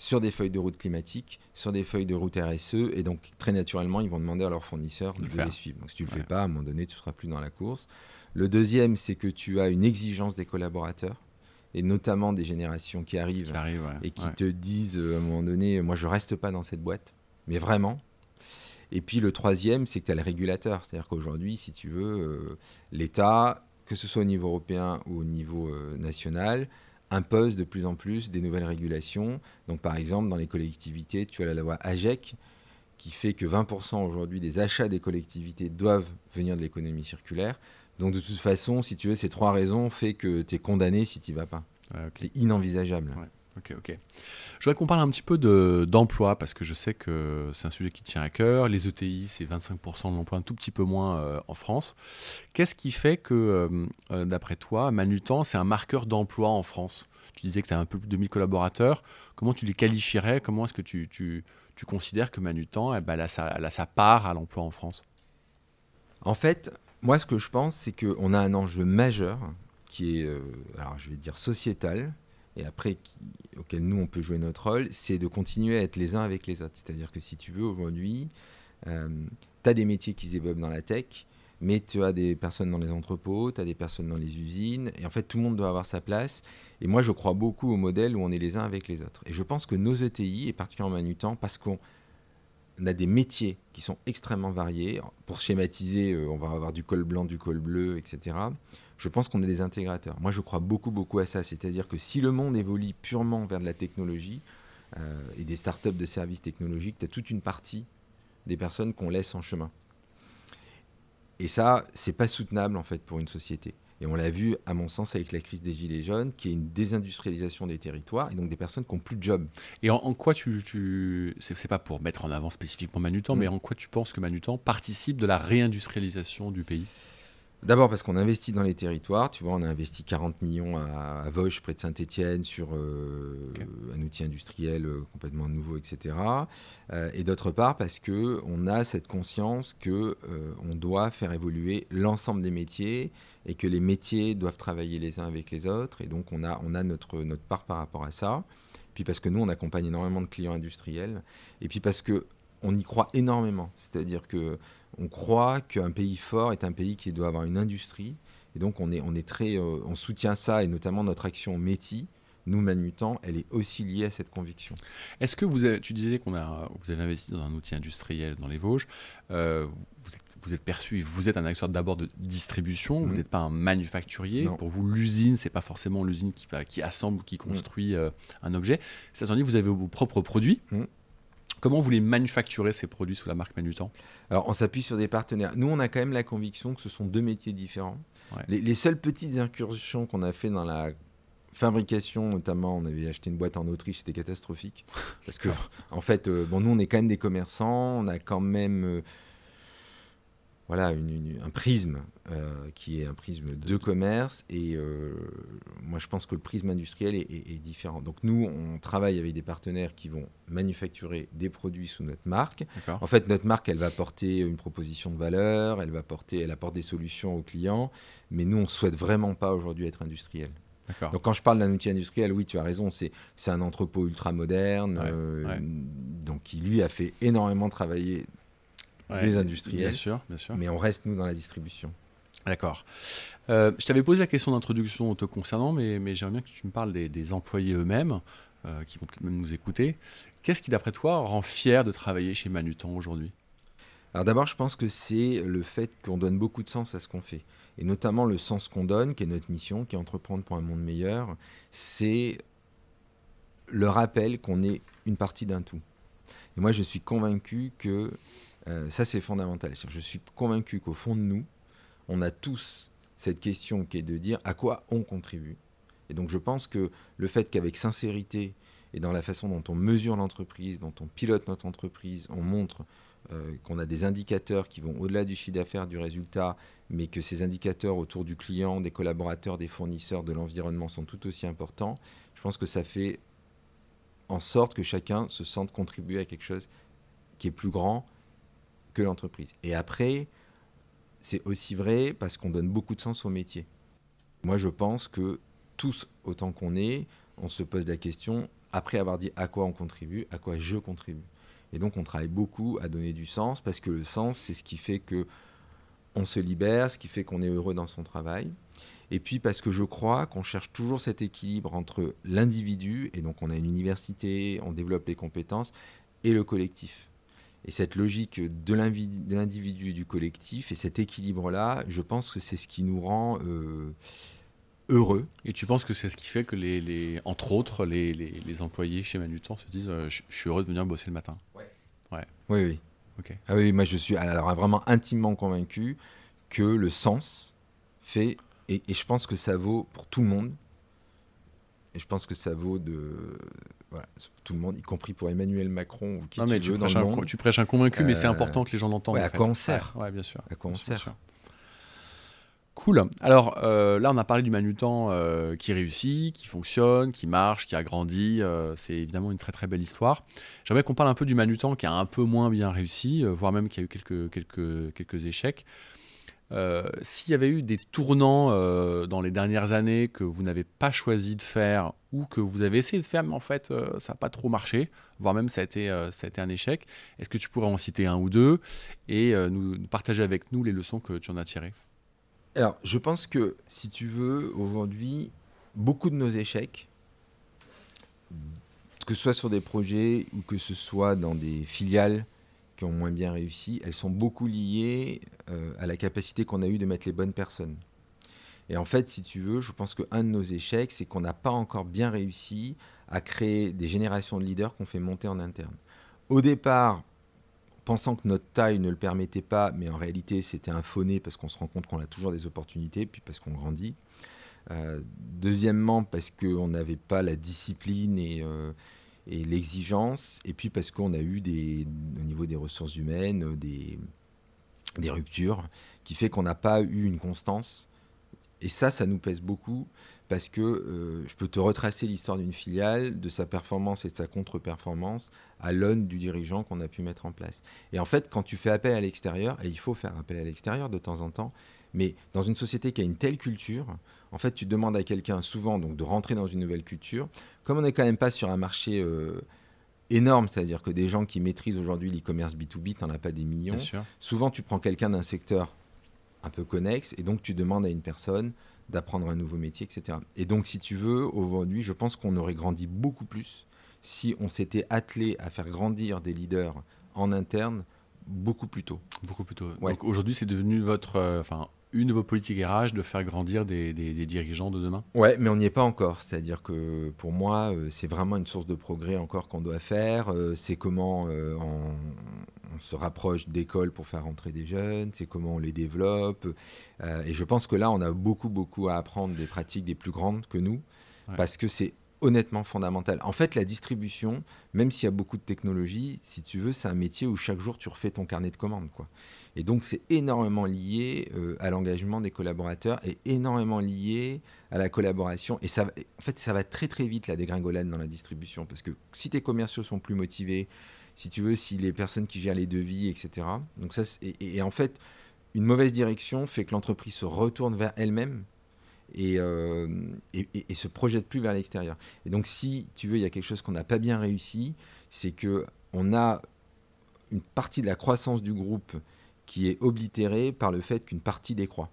sur des feuilles de route climatiques, sur des feuilles de route RSE, et donc très naturellement, ils vont demander à leurs fournisseurs de, les suivre. Donc si tu ne le ouais. fais pas, à un moment donné, tu ne seras plus dans la course. Le deuxième, c'est que tu as une exigence des collaborateurs, et notamment des générations qui arrivent, qui arrive, ouais. et qui te disent euh, à un moment donné, moi je ne reste pas dans cette boîte, mais vraiment. Et puis le troisième, c'est que tu as le régulateur, c'est-à-dire qu'aujourd'hui, si tu veux, euh, l'État, que ce soit au niveau européen ou au niveau euh, national, impose de plus en plus des nouvelles régulations. Donc, par exemple, dans les collectivités, tu as la loi AGEC qui fait que 20% aujourd'hui des achats des collectivités doivent venir de l'économie circulaire. Donc, de toute façon, si tu veux, ces trois raisons font que tu es condamné si tu n'y vas pas. Okay. C'est inenvisageable. Ouais. Ok, ok. Je voudrais qu'on parle un petit peu d'emploi, parce que je sais que c'est un sujet qui tient à cœur. Les ETI, c'est 25% de l'emploi, un tout petit peu moins euh, en France. Qu'est-ce qui fait que, euh, d'après toi, Manutan, c'est un marqueur d'emploi en France? Tu disais que tu as un peu plus de 2000 collaborateurs. Comment tu les qualifierais? Comment est-ce que tu, considères que Manutan eh ben, elle a, sa, part à l'emploi en France? En fait, moi, ce que je pense, c'est qu'on a un enjeu majeur qui est, euh, alors je vais dire sociétal, et après auquel nous on peut jouer notre rôle, c'est de continuer à être les uns avec les autres. C'est-à-dire que si tu veux aujourd'hui, euh, tu as des métiers qui évoluent dans la tech, mais tu as des personnes dans les entrepôts, tu as des personnes dans les usines, et en fait tout le monde doit avoir sa place. Et moi je crois beaucoup au modèle où on est les uns avec les autres. Et je pense que nos ETI, et particulièrement Manutan, parce qu'on a des métiers qui sont extrêmement variés. Pour schématiser, euh, on va avoir du col blanc, du col bleu, etc je pense qu'on est des intégrateurs. Moi, je crois beaucoup, beaucoup à ça. C'est-à-dire que si le monde évolue purement vers de la technologie euh, et des startups de services technologiques, tu as toute une partie des personnes qu'on laisse en chemin. Et ça, c'est pas soutenable en fait pour une société. Et on l'a vu, à mon sens, avec la crise des Gilets jaunes, qui est une désindustrialisation des territoires et donc des personnes qui n'ont plus de job. Et en, en quoi tu. tu c'est pas pour mettre en avant spécifiquement Manutan, mmh. mais en quoi tu penses que Manutan participe de la réindustrialisation du pays? D'abord parce qu'on investit dans les territoires. Tu vois, on a investi 40 millions à, à Vosges, près de Saint-Etienne, sur euh, okay. un outil industriel euh, complètement nouveau, etc. Euh, et d'autre part parce qu'on a cette conscience qu'on euh, doit faire évoluer l'ensemble des métiers et que les métiers doivent travailler les uns avec les autres. Et donc, on a, on a notre, notre part par rapport à ça. Puis parce que nous, on accompagne énormément de clients industriels. Et puis parce qu'on y croit énormément. C'est-à-dire que on croit qu'un pays fort est un pays qui doit avoir une industrie. Et donc, on, est, on, est très, euh, on soutient ça, et notamment notre action Métis, nous, Manutan, elle est aussi liée à cette conviction. Est-ce que vous avez, tu disais qu'on a, vous avez investi dans un outil industriel dans les Vosges, euh, vous, êtes, vous, êtes, perçu, vous êtes un acteur d'abord de distribution, mmh. vous n'êtes pas un manufacturier. Non. Pour vous, l'usine, c'est pas forcément l'usine qui, qui, assemble ou qui construit mmh. euh, un objet. C'est-à-dire vous avez vos propres produits. Mmh. Comment vous les manufacturez ces produits sous la marque Manutan? Alors, on s'appuie sur des partenaires. Nous, on a quand même la conviction que ce sont deux métiers différents. Ouais. Les, les, seules petites incursions qu'on a fait dans la fabrication, notamment, on avait acheté une boîte en Autriche, c'était catastrophique. [laughs] Parce que, en fait, euh, bon, nous, on est quand même des commerçants, on a quand même. Euh, voilà, une, une, un prisme euh, qui est un prisme de commerce. Et euh, moi, je pense que le prisme industriel est, est, est, différent. Donc, nous, on travaille avec des partenaires qui vont manufacturer des produits sous notre marque. En fait, notre marque, elle va porter une proposition de valeur, elle va porter, elle apporte des solutions aux clients. Mais nous, on ne souhaite vraiment pas aujourd'hui être industriel. Donc quand je parle d'un outil industriel, oui, tu as raison, c'est un entrepôt ultra moderne, ouais, euh, ouais. donc qui lui a fait énormément travailler ouais, des industriels. Bien sûr, bien sûr. Mais on reste, nous, dans la distribution. D'accord. Euh, je t'avais posé la question d'introduction te concernant, mais, mais j'aimerais bien que tu me parles des, employés eux-mêmes, euh, qui vont peut-être même nous écouter. Qu'est-ce qui, d'après toi, rend fier de travailler chez Manutan aujourd'hui? Alors d'abord, je pense que c'est le fait qu'on donne beaucoup de sens à ce qu'on fait. Et notamment le sens qu'on donne, qui est notre mission, qui est entreprendre pour un monde meilleur, c'est le rappel qu'on est une partie d'un tout. Et moi, je suis convaincu que euh, ça, c'est fondamental. Je suis convaincu qu'au fond de nous, on a tous cette question qui est de dire à quoi on contribue. Et donc, je pense que le fait qu'avec sincérité et dans la façon dont on mesure l'entreprise, dont on pilote notre entreprise, on montre euh, qu'on a des indicateurs qui vont au-delà du chiffre d'affaires, du résultat, mais que ces indicateurs autour du client, des collaborateurs, des fournisseurs, de l'environnement sont tout aussi importants, je pense que ça fait en sorte que chacun se sente contribuer à quelque chose qui est plus grand que l'entreprise. Et après, c'est aussi vrai parce qu'on donne beaucoup de sens au métier. Moi, je pense que tous, autant qu'on est, on se pose la question, après avoir dit à quoi on contribue, à quoi je contribue. Et donc, on travaille beaucoup à donner du sens parce que le sens, c'est ce qui fait que on se libère, ce qui fait qu'on est heureux dans son travail. Et puis parce que je crois qu'on cherche toujours cet équilibre entre l'individu, et donc on a une université, on développe les compétences, et le collectif. Et cette logique de l'individu et du collectif, et cet équilibre-là, je pense que c'est ce qui nous rend euh, heureux. Et tu penses que c'est ce qui fait que, les, entre autres, les, les, employés chez Manutan se disent euh, je, suis heureux de venir bosser le matin? Ouais. Oui, oui. Ah oui, moi je suis alors vraiment intimement convaincu que le sens fait et, je pense que ça vaut pour tout le monde. Et je pense que ça vaut de voilà, tout le monde, y compris pour Emmanuel Macron ou qui non, mais tu, prêches un, tu prêches un convaincu, mais c'est euh, important que les gens l'entendent. à quoi on sert ouais, bien sûr. À quoi on sert Cool. Alors euh, là, on a parlé du Manutan euh, qui réussit, qui fonctionne, qui marche, qui a grandi. c'est évidemment une très très belle histoire. J'aimerais qu'on parle un peu du Manutan qui a un peu moins bien réussi, voire même qui a eu quelques, quelques, quelques échecs. Euh, s'il y avait eu des tournants euh, dans les dernières années que vous n'avez pas choisi de faire ou que vous avez essayé de faire, mais en fait euh, ça n'a pas trop marché, voire même ça a été, un échec, est-ce que tu pourrais en citer un ou deux et nous, partager avec nous les leçons que tu en as tirées? Alors, je pense que si tu veux, aujourd'hui, beaucoup de nos échecs, que ce soit sur des projets ou que ce soit dans des filiales qui ont moins bien réussi, elles sont beaucoup liées euh, à la capacité qu'on a eue de mettre les bonnes personnes. Et en fait, si tu veux, je pense qu'un de nos échecs, c'est qu'on n'a pas encore bien réussi à créer des générations de leaders qu'on fait monter en interne. Au départ, pensant que notre taille ne le permettait pas, mais en réalité c'était un faux parce qu'on se rend compte qu'on a toujours des opportunités, puis parce qu'on grandit. Euh, deuxièmement, parce qu'on n'avait pas la discipline et, euh, et l'exigence, et puis parce qu'on a eu des, au niveau des ressources humaines des, des ruptures, qui fait qu'on n'a pas eu une constance. Et ça, ça nous pèse beaucoup parce que euh, je peux te retracer l'histoire d'une filiale, de sa performance et de sa contre-performance à l'aune du dirigeant qu'on a pu mettre en place. Et en fait, quand tu fais appel à l'extérieur, et il faut faire appel à l'extérieur de temps en temps, mais dans une société qui a une telle culture, en fait, tu demandes à quelqu'un souvent donc de rentrer dans une nouvelle culture. Comme on n'est quand même pas sur un marché euh, énorme, c'est-à-dire que des gens qui maîtrisent aujourd'hui l'e-commerce B2B, tu n'en as pas des millions. Souvent, tu prends quelqu'un d'un secteur un peu connexe et donc tu demandes à une personne d'apprendre un nouveau métier, etc. Et donc, si tu veux, aujourd'hui, je pense qu'on aurait grandi beaucoup plus si on s'était attelé à faire grandir des leaders en interne beaucoup plus tôt. Beaucoup plus tôt. Donc aujourd'hui, c'est devenu votre, euh, une de vos politiques RH de faire grandir des, dirigeants de demain Ouais, mais on n'y est pas encore. C'est-à-dire que pour moi, euh, c'est vraiment une source de progrès encore qu'on doit faire. Euh, c'est comment on, se rapproche d'écoles pour faire rentrer des jeunes, c'est comment on les développe. et je pense que là, on a beaucoup, beaucoup à apprendre des pratiques des plus grandes que nous, parce que c'est honnêtement fondamental. En fait, la distribution, même s'il y a beaucoup de technologie, si tu veux, c'est un métier où chaque jour tu refais ton carnet de commandes. Quoi. Et donc, c'est énormément lié euh, à l'engagement des collaborateurs et énormément lié à la collaboration. Et ça, en fait, ça va très très vite la dégringolade dans la distribution parce que si tes commerciaux sont plus motivés, si tu veux, si les personnes qui gèrent les devis, etc. Donc ça, et en fait, une mauvaise direction fait que l'entreprise se retourne vers elle-même euh, et, et, se projette plus vers l'extérieur. Et donc, si tu veux, il y a quelque chose qu'on n'a pas bien réussi, c'est que on a une partie de la croissance du groupe qui est oblitérée par le fait qu'une partie décroît.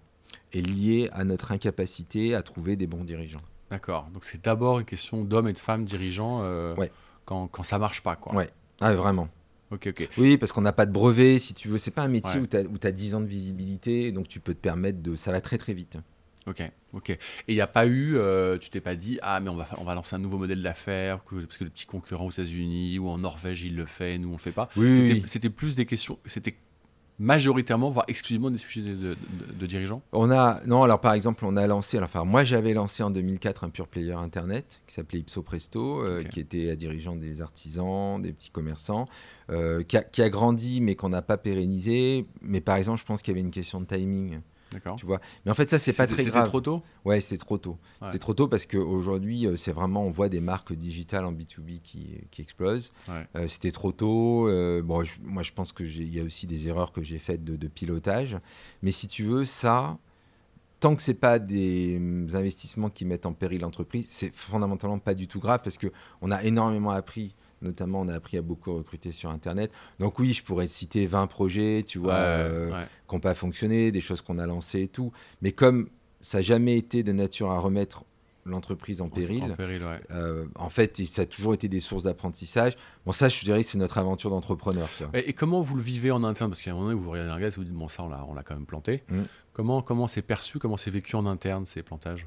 est liée à notre incapacité à trouver des bons dirigeants. D'accord. Donc c'est d'abord une question d'hommes et de femmes dirigeants euh, Ouais. quand, quand ça marche pas. Quoi. Ouais. Ah, vraiment. Ok, ok. Oui, parce qu'on n'a pas de brevet, si tu veux. C'est pas un métier Ouais. où tu as, 10 ans de visibilité, donc tu peux te permettre de. Ça va très très vite. Ok, ok. Et il n'y a pas eu, euh, tu t'es pas dit, ah, mais on va, on va lancer un nouveau modèle d'affaires, parce que le petit concurrent aux États-Unis ou en Norvège, il le fait, nous, on le fait pas. Oui, C'était- oui. C'était plus des questions, c'était majoritairement, voire exclusivement des sujets de, de- de- de dirigeants. On a. Non, alors par exemple, on a lancé. alors, Enfin, moi j'avais lancé en 2004 un pure player internet qui s'appelait Ipso Presto, euh, qui était à dirigeant des artisans, des petits commerçants, euh, qui, a, qui a grandi mais qu'on n'a pas pérennisé. Mais par exemple, je pense qu'il y avait une question de timing. D'accord. Tu vois. Mais en fait, ça, c'est pas C'était- très c'était grave. trop tôt? Ouais, c'était trop tôt. Ouais. C'était trop tôt parce qu'aujourd'hui, c'est vraiment, on voit des marques digitales en B2B qui, qui explosent. Ouais. Euh, c'était trop tôt. euh, bon, je- moi, je pense qu'il y a aussi des erreurs que j'ai faites de, de pilotage. Mais si tu veux, ça, tant que c'est pas des hum, investissements qui mettent en péril l'entreprise, c'est fondamentalement pas du tout grave parce qu'on a énormément appris. Notamment, on a appris à beaucoup recruter sur Internet. Donc oui, je pourrais citer 20 projets, tu vois, euh, ouais. qui n'ont pas fonctionné, des choses qu'on a lancées et tout. Mais comme ça n'a jamais été de nature à remettre l'entreprise en péril, En péril, ouais. euh, en fait, ça a toujours été des sources d'apprentissage. Bon, ça, je dirais que c'est notre aventure d'entrepreneur. Et, et comment vous le vivez en interne? Parce qu'à un moment donné, vous regardez un et vous dites, bon, ça, on l'a, on l'a quand même planté. Mm. Comment, comment c'est perçu? Comment c'est vécu en interne, ces plantages?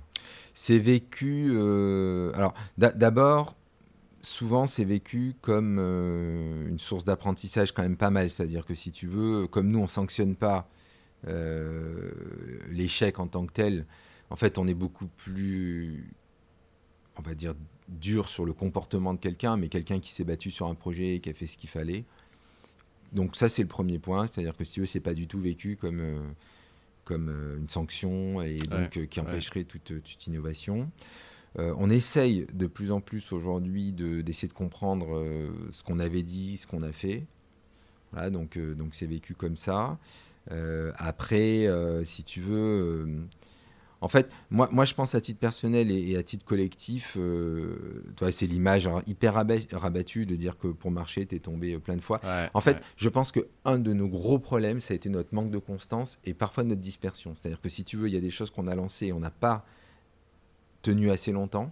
C'est vécu. euh, alors, d'a- d'abord, souvent, c'est vécu comme euh, une source d'apprentissage quand même pas mal. C'est-à-dire que si tu veux, comme nous, on sanctionne pas euh, l'échec en tant que tel, en fait, on est beaucoup plus, on va dire, dur sur le comportement de quelqu'un, mais quelqu'un qui s'est battu sur un projet et qui a fait ce qu'il fallait. Donc ça, c'est le premier point. C'est-à-dire que si tu veux, c'est pas du tout vécu comme, euh, comme une sanction et donc qui ouais. empêcherait toute, toute innovation. Euh, on essaye de plus en plus aujourd'hui de- d'essayer de, comprendre euh, ce qu'on avait dit, ce qu'on a fait. Voilà, donc euh, donc c'est vécu comme ça. Après, si tu veux, en fait, moi, moi je pense à titre personnel et, et à titre collectif, toi, c'est l'image hein, hyper rabat- rabattue de dire que pour marcher, tu es tombé plein de fois. Ouais, En fait, ouais. je pense que un de nos gros problèmes, ça a été notre manque de constance et parfois notre dispersion. C'est-à-dire que si tu veux, il y a des choses qu'on a lancées et on n'a pas tenu assez longtemps.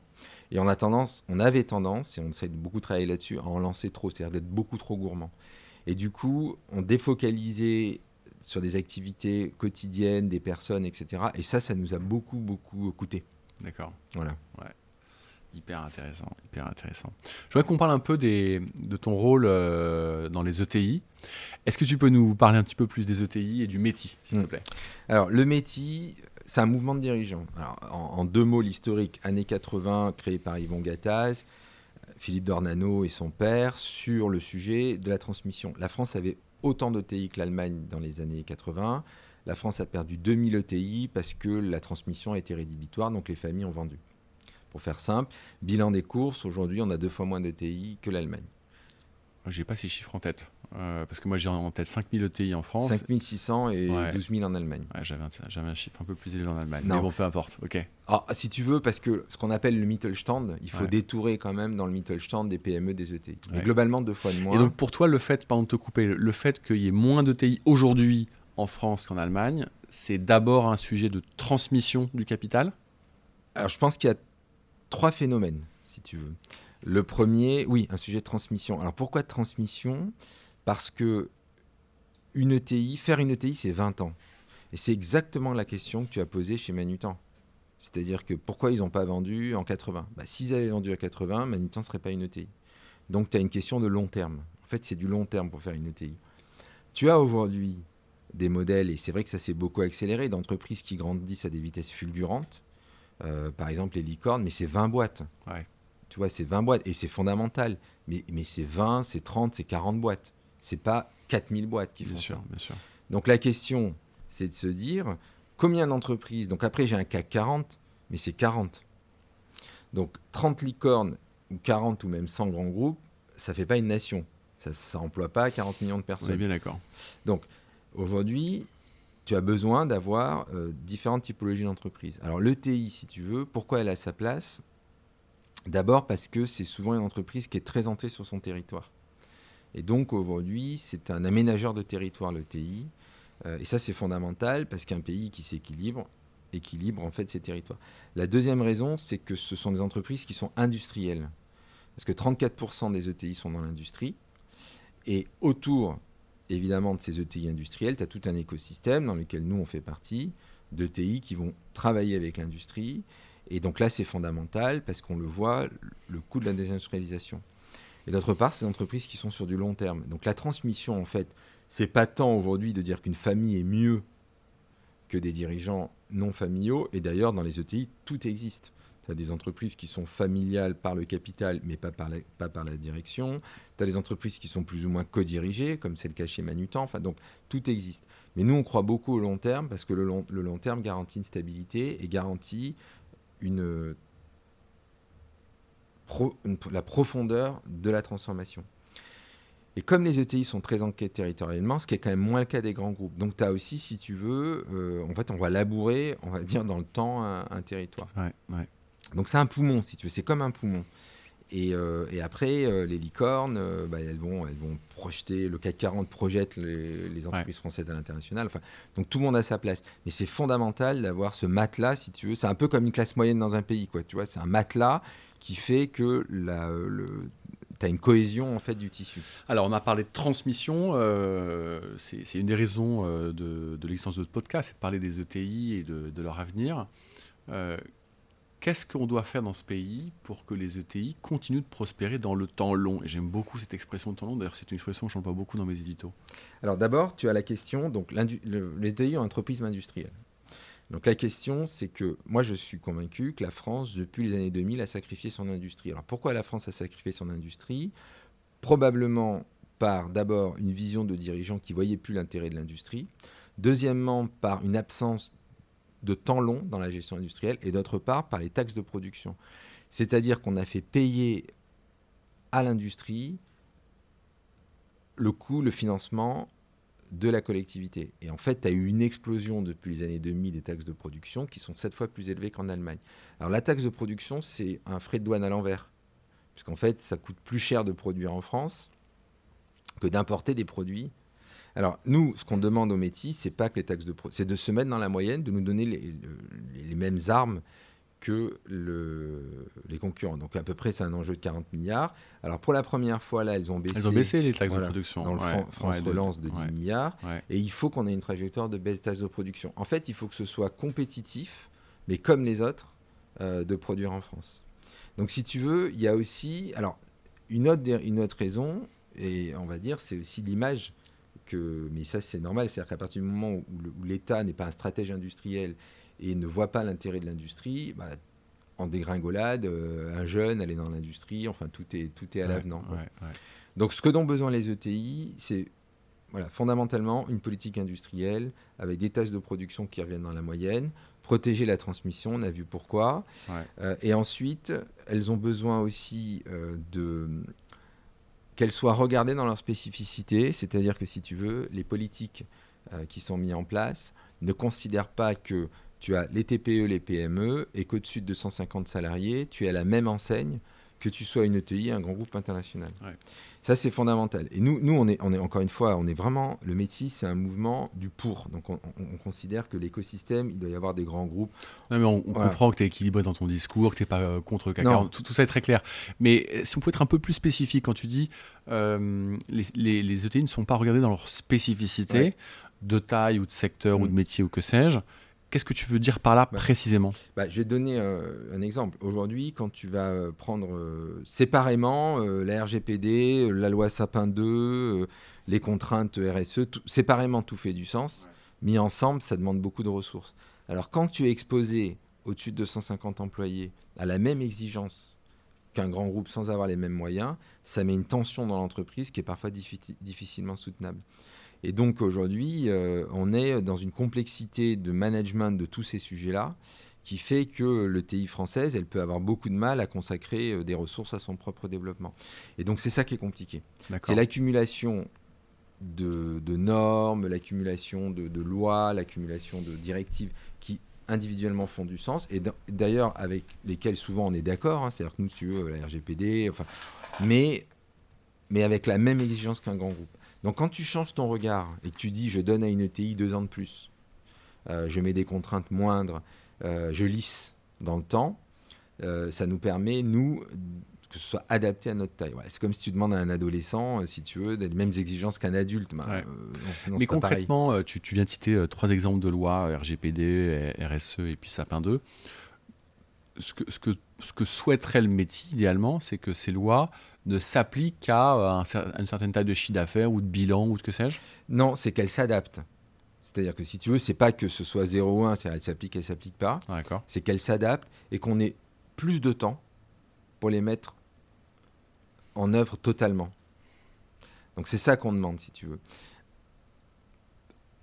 Et on a tendance, on avait tendance, et on essaie de beaucoup travailler là-dessus, à en lancer trop, c'est-à-dire d'être beaucoup trop gourmand. Et du coup, on défocalisait sur des activités quotidiennes, des personnes, etc. Et ça, ça nous a beaucoup, beaucoup coûté. D'accord. Voilà. Hyper intéressant, hyper intéressant. Je voudrais qu'on parle un peu des, de ton rôle euh, dans les ETI. Est-ce que tu peux nous parler un petit peu plus des ETI et du métier, s'il te Mm. plaît? Alors, le métier, c'est un mouvement de dirigeants. En, deux mots, l'historique, années 80, créé par Yvon Gattaz, Philippe Dornano et son père, sur le sujet de la transmission. La France avait autant d'ETI que l'Allemagne dans les années 80. La France a perdu 2000 ETI parce que la transmission a été rédhibitoire, donc les familles ont vendu. Pour faire simple, bilan des courses, aujourd'hui, on a deux fois moins d'ETI que l'Allemagne. J'ai pas ces chiffres en tête. Euh, parce que moi, j'ai en tête 5000 ETI en France. 5600 et Ouais. 12 000 en Allemagne. Ouais, j'avais, un, j'avais un chiffre un peu plus élevé en Allemagne. Non. Mais bon, peu importe. Ok. Si tu veux, parce que ce qu'on appelle le Mittelstand, il faut Ouais. détourer quand même dans le Mittelstand des PME, des ETI. Mais globalement, deux fois de moins. Et donc, pour toi, le fait, pardon de te couper, le fait qu'il y ait moins d'ETI aujourd'hui en France qu'en Allemagne, c'est d'abord un sujet de transmission du capital? Alors, je pense qu'il y a trois phénomènes, si tu veux. Le premier, oui, un sujet de transmission. Alors, pourquoi de transmission? Parce que une ETI, faire une ETI, c'est 20 ans. Et c'est exactement la question que tu as posée chez Manutan. C'est-à-dire que pourquoi ils n'ont pas vendu en 80 bah, S'ils avaient vendu à 80, Manutan ne serait pas une ETI. Donc, tu as une question de long terme. En fait, c'est du long terme pour faire une ETI. Tu as aujourd'hui des modèles, et c'est vrai que ça s'est beaucoup accéléré, d'entreprises qui grandissent à des vitesses fulgurantes. Euh, par exemple, les licornes, mais c'est 20 boîtes. Ouais. Tu vois, c'est 20 boîtes, et c'est fondamental. Mais, mais c'est 20, c'est 30, c'est 40 boîtes. C'est pas 4000 boîtes qui Bien font sûr, ça. bien sûr. Donc la question, c'est de se dire combien d'entreprises. Donc après, j'ai un CAC 40, mais c'est 40. Donc 30 licornes, ou 40 ou même 100 grands groupes, ça fait pas une nation. Ça n'emploie pas 40 millions de On est personnes. bien d'accord. Aujourd'hui, tu as besoin d'avoir euh, différentes typologies d'entreprises. Alors l'ETI, si tu veux, pourquoi elle a sa place? D'abord parce que c'est souvent une entreprise qui est très entrée sur son territoire. Et donc aujourd'hui, c'est un aménageur de territoire, l'ETI. Euh, et ça, c'est fondamental parce qu'un pays qui s'équilibre, équilibre en fait ces territoires. La deuxième raison, c'est que ce sont des entreprises qui sont industrielles. Parce que 34% des ETI sont dans l'industrie. Et autour, évidemment, de ces ETI industrielles, tu as tout un écosystème dans lequel nous, on fait partie, d'ETI qui vont travailler avec l'industrie. Et donc là, c'est fondamental parce qu'on le voit, le coût de la désindustrialisation. Et d'autre part, ces entreprises qui sont sur du long terme. Donc la transmission, en fait, c'est pas tant aujourd'hui de dire qu'une famille est mieux que des dirigeants non familiaux. Et d'ailleurs, dans les ETI, tout existe. Tu as des entreprises qui sont familiales par le capital, mais pas par la, pas par la direction. Tu as des entreprises qui sont plus ou moins co-dirigées, comme c'est le cas chez Manutan. Enfin, donc, tout existe. Mais nous, on croit beaucoup au long terme, parce que le long, le long terme garantit une stabilité et garantit une, une, la profondeur de la transformation. Et comme les ETI sont très ancrés territorialement, ce qui est quand même moins le cas des grands groupes. Donc tu as aussi, si tu veux, euh, en fait, on va labourer, on va dire, dans le temps, un, territoire. Donc c'est un poumon, si tu veux, c'est comme un poumon. Et, euh, et après, euh, les licornes, bah, elles, vont, elles vont projeter, le CAC 40 projette les, entreprises françaises à l'international. Enfin, donc tout le monde a sa place. Mais c'est fondamental d'avoir ce matelas, si tu veux. C'est un peu comme une classe moyenne dans un pays, quoi. Tu vois, c'est un matelas qui fait que la, le, tu as une cohésion en fait du tissu. Alors on a parlé de transmission, euh, c'est une des raisons euh, de, de l'existence de ce podcast, c'est de parler des ETI et de, leur avenir. Euh, qu'est-ce qu'on doit faire dans ce pays pour que les ETI continuent de prospérer dans le temps long? Et j'aime beaucoup cette expression de temps long, d'ailleurs c'est une expression que je pas beaucoup dans mes éditos. Alors d'abord, tu as la question, donc les ETI ont un tropisme industriel. Donc la question, c'est que moi, je suis convaincu que la France, depuis les années 2000, a sacrifié son industrie. Alors pourquoi la France a sacrifié son industrie? Probablement par d'abord une vision de dirigeants qui ne voyaient plus l'intérêt de l'industrie. Deuxièmement, par une absence de temps long dans la gestion industrielle. Et d'autre part, par les taxes de production. C'est-à-dire qu'on a fait payer à l'industrie le coût, le financement de la collectivité. Et en fait, tu as eu une explosion depuis les années 2000 des taxes de production qui sont sept fois plus élevées qu'en Allemagne. Alors la taxe de production, c'est un frais de douane à l'envers. Puisqu'en fait, ça coûte plus cher de produire en France que d'importer des produits. Alors nous, ce qu'on demande aux métiers, c'est pas que les taxes de c'est de se mettre dans la moyenne, de nous donner les, les mêmes armes que le, les concurrents. Donc à peu près, c'est un enjeu de 40 milliards. Alors pour la première fois, là, elles ont baissé. Elles ont baissé les taxes de production. Dans le France Relance de, 10 milliards. Et il faut qu'on ait une trajectoire de baisse des taxes de production. En fait, il faut que ce soit compétitif, mais comme les autres, euh, de produire en France. Donc si tu veux, il y a aussi... Alors, une autre, une autre raison, et on va dire, c'est aussi l'image que... Mais ça, c'est normal. C'est-à-dire qu'à partir du moment où l'État n'est pas un stratège industriel et ne voit pas l'intérêt de l'industrie, bah, en dégringolade, euh, un jeune aller dans l'industrie, enfin tout est, tout est à l'avenant. Donc ce que dont besoin les ETI, c'est voilà, fondamentalement une politique industrielle avec des tâches de production qui reviennent dans la moyenne, protéger la transmission, on a vu pourquoi. Euh, et ensuite, elles ont besoin aussi euh, de qu'elles soient regardées dans leur spécificité, c'est-à-dire que si tu veux, les politiques qui sont mises en place ne considèrent pas que tu as les TPE, les PME, et qu'au-dessus de 250 salariés, tu as la même enseigne que tu sois une ETI, un grand groupe international. Ça, c'est fondamental. Et nous, nous on, est, on est, encore une fois, on est vraiment, le métier, c'est un mouvement du pour. Donc, on, considère que l'écosystème, il doit y avoir des grands groupes. Non, mais on, comprend que tu es équilibré dans ton discours, que tu n'es pas euh, contre le tout, tout, ça est très clair. Mais euh, si on peut être un peu plus spécifique, quand tu dis euh, les, les, ETI ne sont pas regardés dans leur spécificité de taille ou de secteur ou de mm. métier ou que sais-je, Qu'est-ce que tu veux dire par là bah, précisément? Bah, Je vais te donner euh, un exemple. Aujourd'hui, quand tu vas euh, prendre euh, séparément la RGPD, la loi Sapin 2, les contraintes RSE, séparément tout fait du sens. Mis ensemble, ça demande beaucoup de ressources. Alors quand tu es exposé au-dessus de 250 employés à la même exigence qu'un grand groupe sans avoir les mêmes moyens, ça met une tension dans l'entreprise qui est parfois difficilement soutenable. Et donc aujourd'hui, euh, on est dans une complexité de management de tous ces sujets-là qui fait que le TI française, elle peut avoir beaucoup de mal à consacrer euh, des ressources à son propre développement. Et donc c'est ça qui est compliqué. C'est l'accumulation de, normes, l'accumulation de, lois, l'accumulation de directives qui individuellement font du sens et d'ailleurs avec lesquelles souvent on est d'accord. Hein. C'est-à-dire que nous, tu veux, la RGPD, enfin, mais, mais avec la même exigence qu'un grand groupe. Donc quand tu changes ton regard et que tu dis je donne à une ETI deux ans de plus, je mets des contraintes moindres, je lisse dans le temps, ça nous permet, nous, que ce soit adapté à notre taille. c'est comme si tu demandes à un adolescent, si tu veux, les mêmes exigences qu'un adulte. Bah, Mais concrètement, tu, tu, viens de citer trois exemples de lois, RGPD, RSE et puis Sapin 2 ce que, ce, que, ce que souhaiterait le métier, idéalement, c'est que ces lois ne s'appliquent qu'à euh, une certaine taille de chiffre d'affaires ou de bilan ou de que sais-je? Non, c'est qu'elles s'adaptent. C'est-à-dire que si tu veux, c'est pas que ce soit 0 ou 1, c'est-à-dire qu'elles s'appliquent, elles s'appliquent pas. C'est qu'elles s'adaptent et qu'on ait plus de temps pour les mettre en œuvre totalement. Donc c'est ça qu'on demande, si tu veux.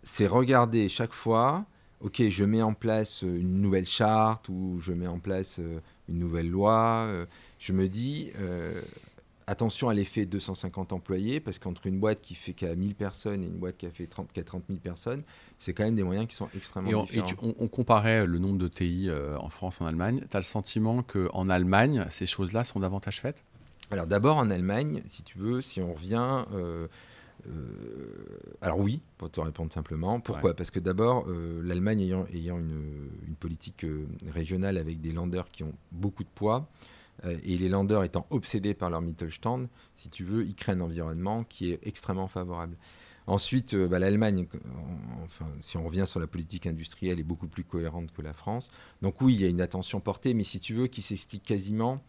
C'est regarder chaque fois ok, je mets en place euh, une nouvelle charte ou je mets en place euh, une nouvelle loi, euh, je me dis, attention à l'effet 250 employés, parce qu'entre une boîte qui fait qu'à 1000 personnes et une boîte qui a fait 30, qui 30 000 personnes, c'est quand même des moyens qui sont extrêmement on, différents. on, comparait le nombre de TI en France, en Allemagne. Tu as le sentiment qu'en Allemagne, ces choses-là sont davantage faites? Alors d'abord en Allemagne, si tu veux, si on revient, euh, alors oui, pour te répondre simplement. Pourquoi Parce que d'abord, euh, l'Allemagne ayant, ayant une, politique euh, régionale avec des landers qui ont beaucoup de poids, et les landers étant obsédés par leur Mittelstand, si tu veux, ils créent un environnement qui est extrêmement favorable. Ensuite, bah, l'Allemagne, enfin, si on revient sur la politique industrielle, est beaucoup plus cohérente que la France. Donc oui, il y a une attention portée, mais si tu veux, qui s'explique quasiment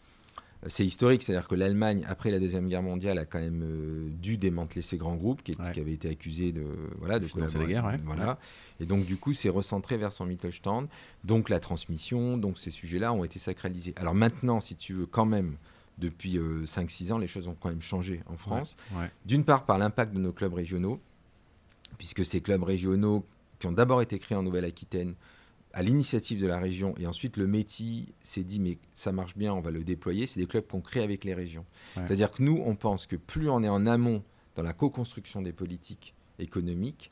c'est historique, c'est-à-dire que l'Allemagne, après la Deuxième Guerre mondiale, a quand même euh, dû démanteler ces grands groupes qui, avaient été accusés de, voilà, de la guerre. Voilà. Et donc, du coup, c'est recentré vers son Mittelstand. Donc, la transmission, donc ces sujets-là ont été sacralisés. Alors maintenant, si tu veux, quand même, depuis 5-6 euh, ans, les choses ont quand même changé en France. D'une part, par l'impact de nos clubs régionaux, puisque ces clubs régionaux qui ont d'abord été créés en Nouvelle-Aquitaine, à l'initiative de la région. Et ensuite, le métier s'est dit, mais ça marche bien, on va le déployer. C'est des clubs qu'on crée avec les régions. C'est-à-dire que nous, on pense que plus on est en amont dans la co-construction des politiques économiques,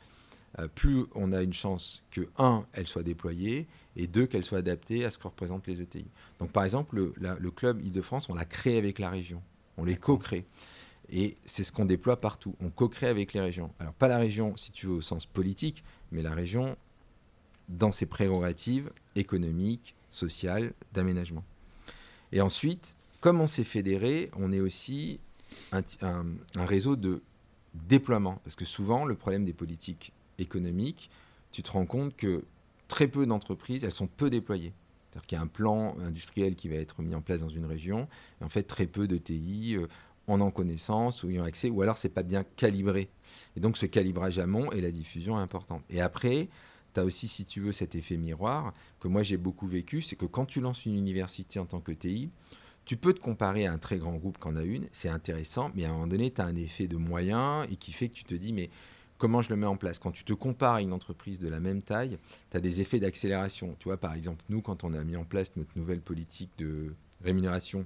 euh, plus on a une chance que, un, elles soient déployées, et deux, qu'elles soient adaptées à ce que représentent les ETI. Donc, par exemple, le, le club Île-de-France, on l'a créé avec la région. On les co-crée. Et c'est ce qu'on déploie partout. On co-crée avec les régions. Alors, pas la région, si tu veux, au sens politique, mais la région dans ses prérogatives économiques, sociales, d'aménagement. Et ensuite, comme on s'est fédéré, on est aussi un, réseau de déploiement. Parce que souvent, le problème des politiques économiques, tu te rends compte que très peu d'entreprises, elles sont peu déployées. C'est-à-dire qu'il y a un plan industriel qui va être mis en place dans une région, et en fait, très peu de TI euh, en ont connaissance ou y ont accès, ou alors c'est pas bien calibré. Et donc, ce calibrage amont et la diffusion est importante. Et après, tu as aussi, si tu veux, cet effet miroir que moi j'ai beaucoup vécu, c'est que quand tu lances une université en tant que TI, tu peux te comparer à un très grand groupe qu'en a une, c'est intéressant, mais à un moment donné, tu as un effet de moyen et qui fait que tu te dis, mais comment je le mets en place? Quand tu te compares à une entreprise de la même taille, tu as des effets d'accélération. Tu vois, par exemple, nous, quand on a mis en place notre nouvelle politique de rémunération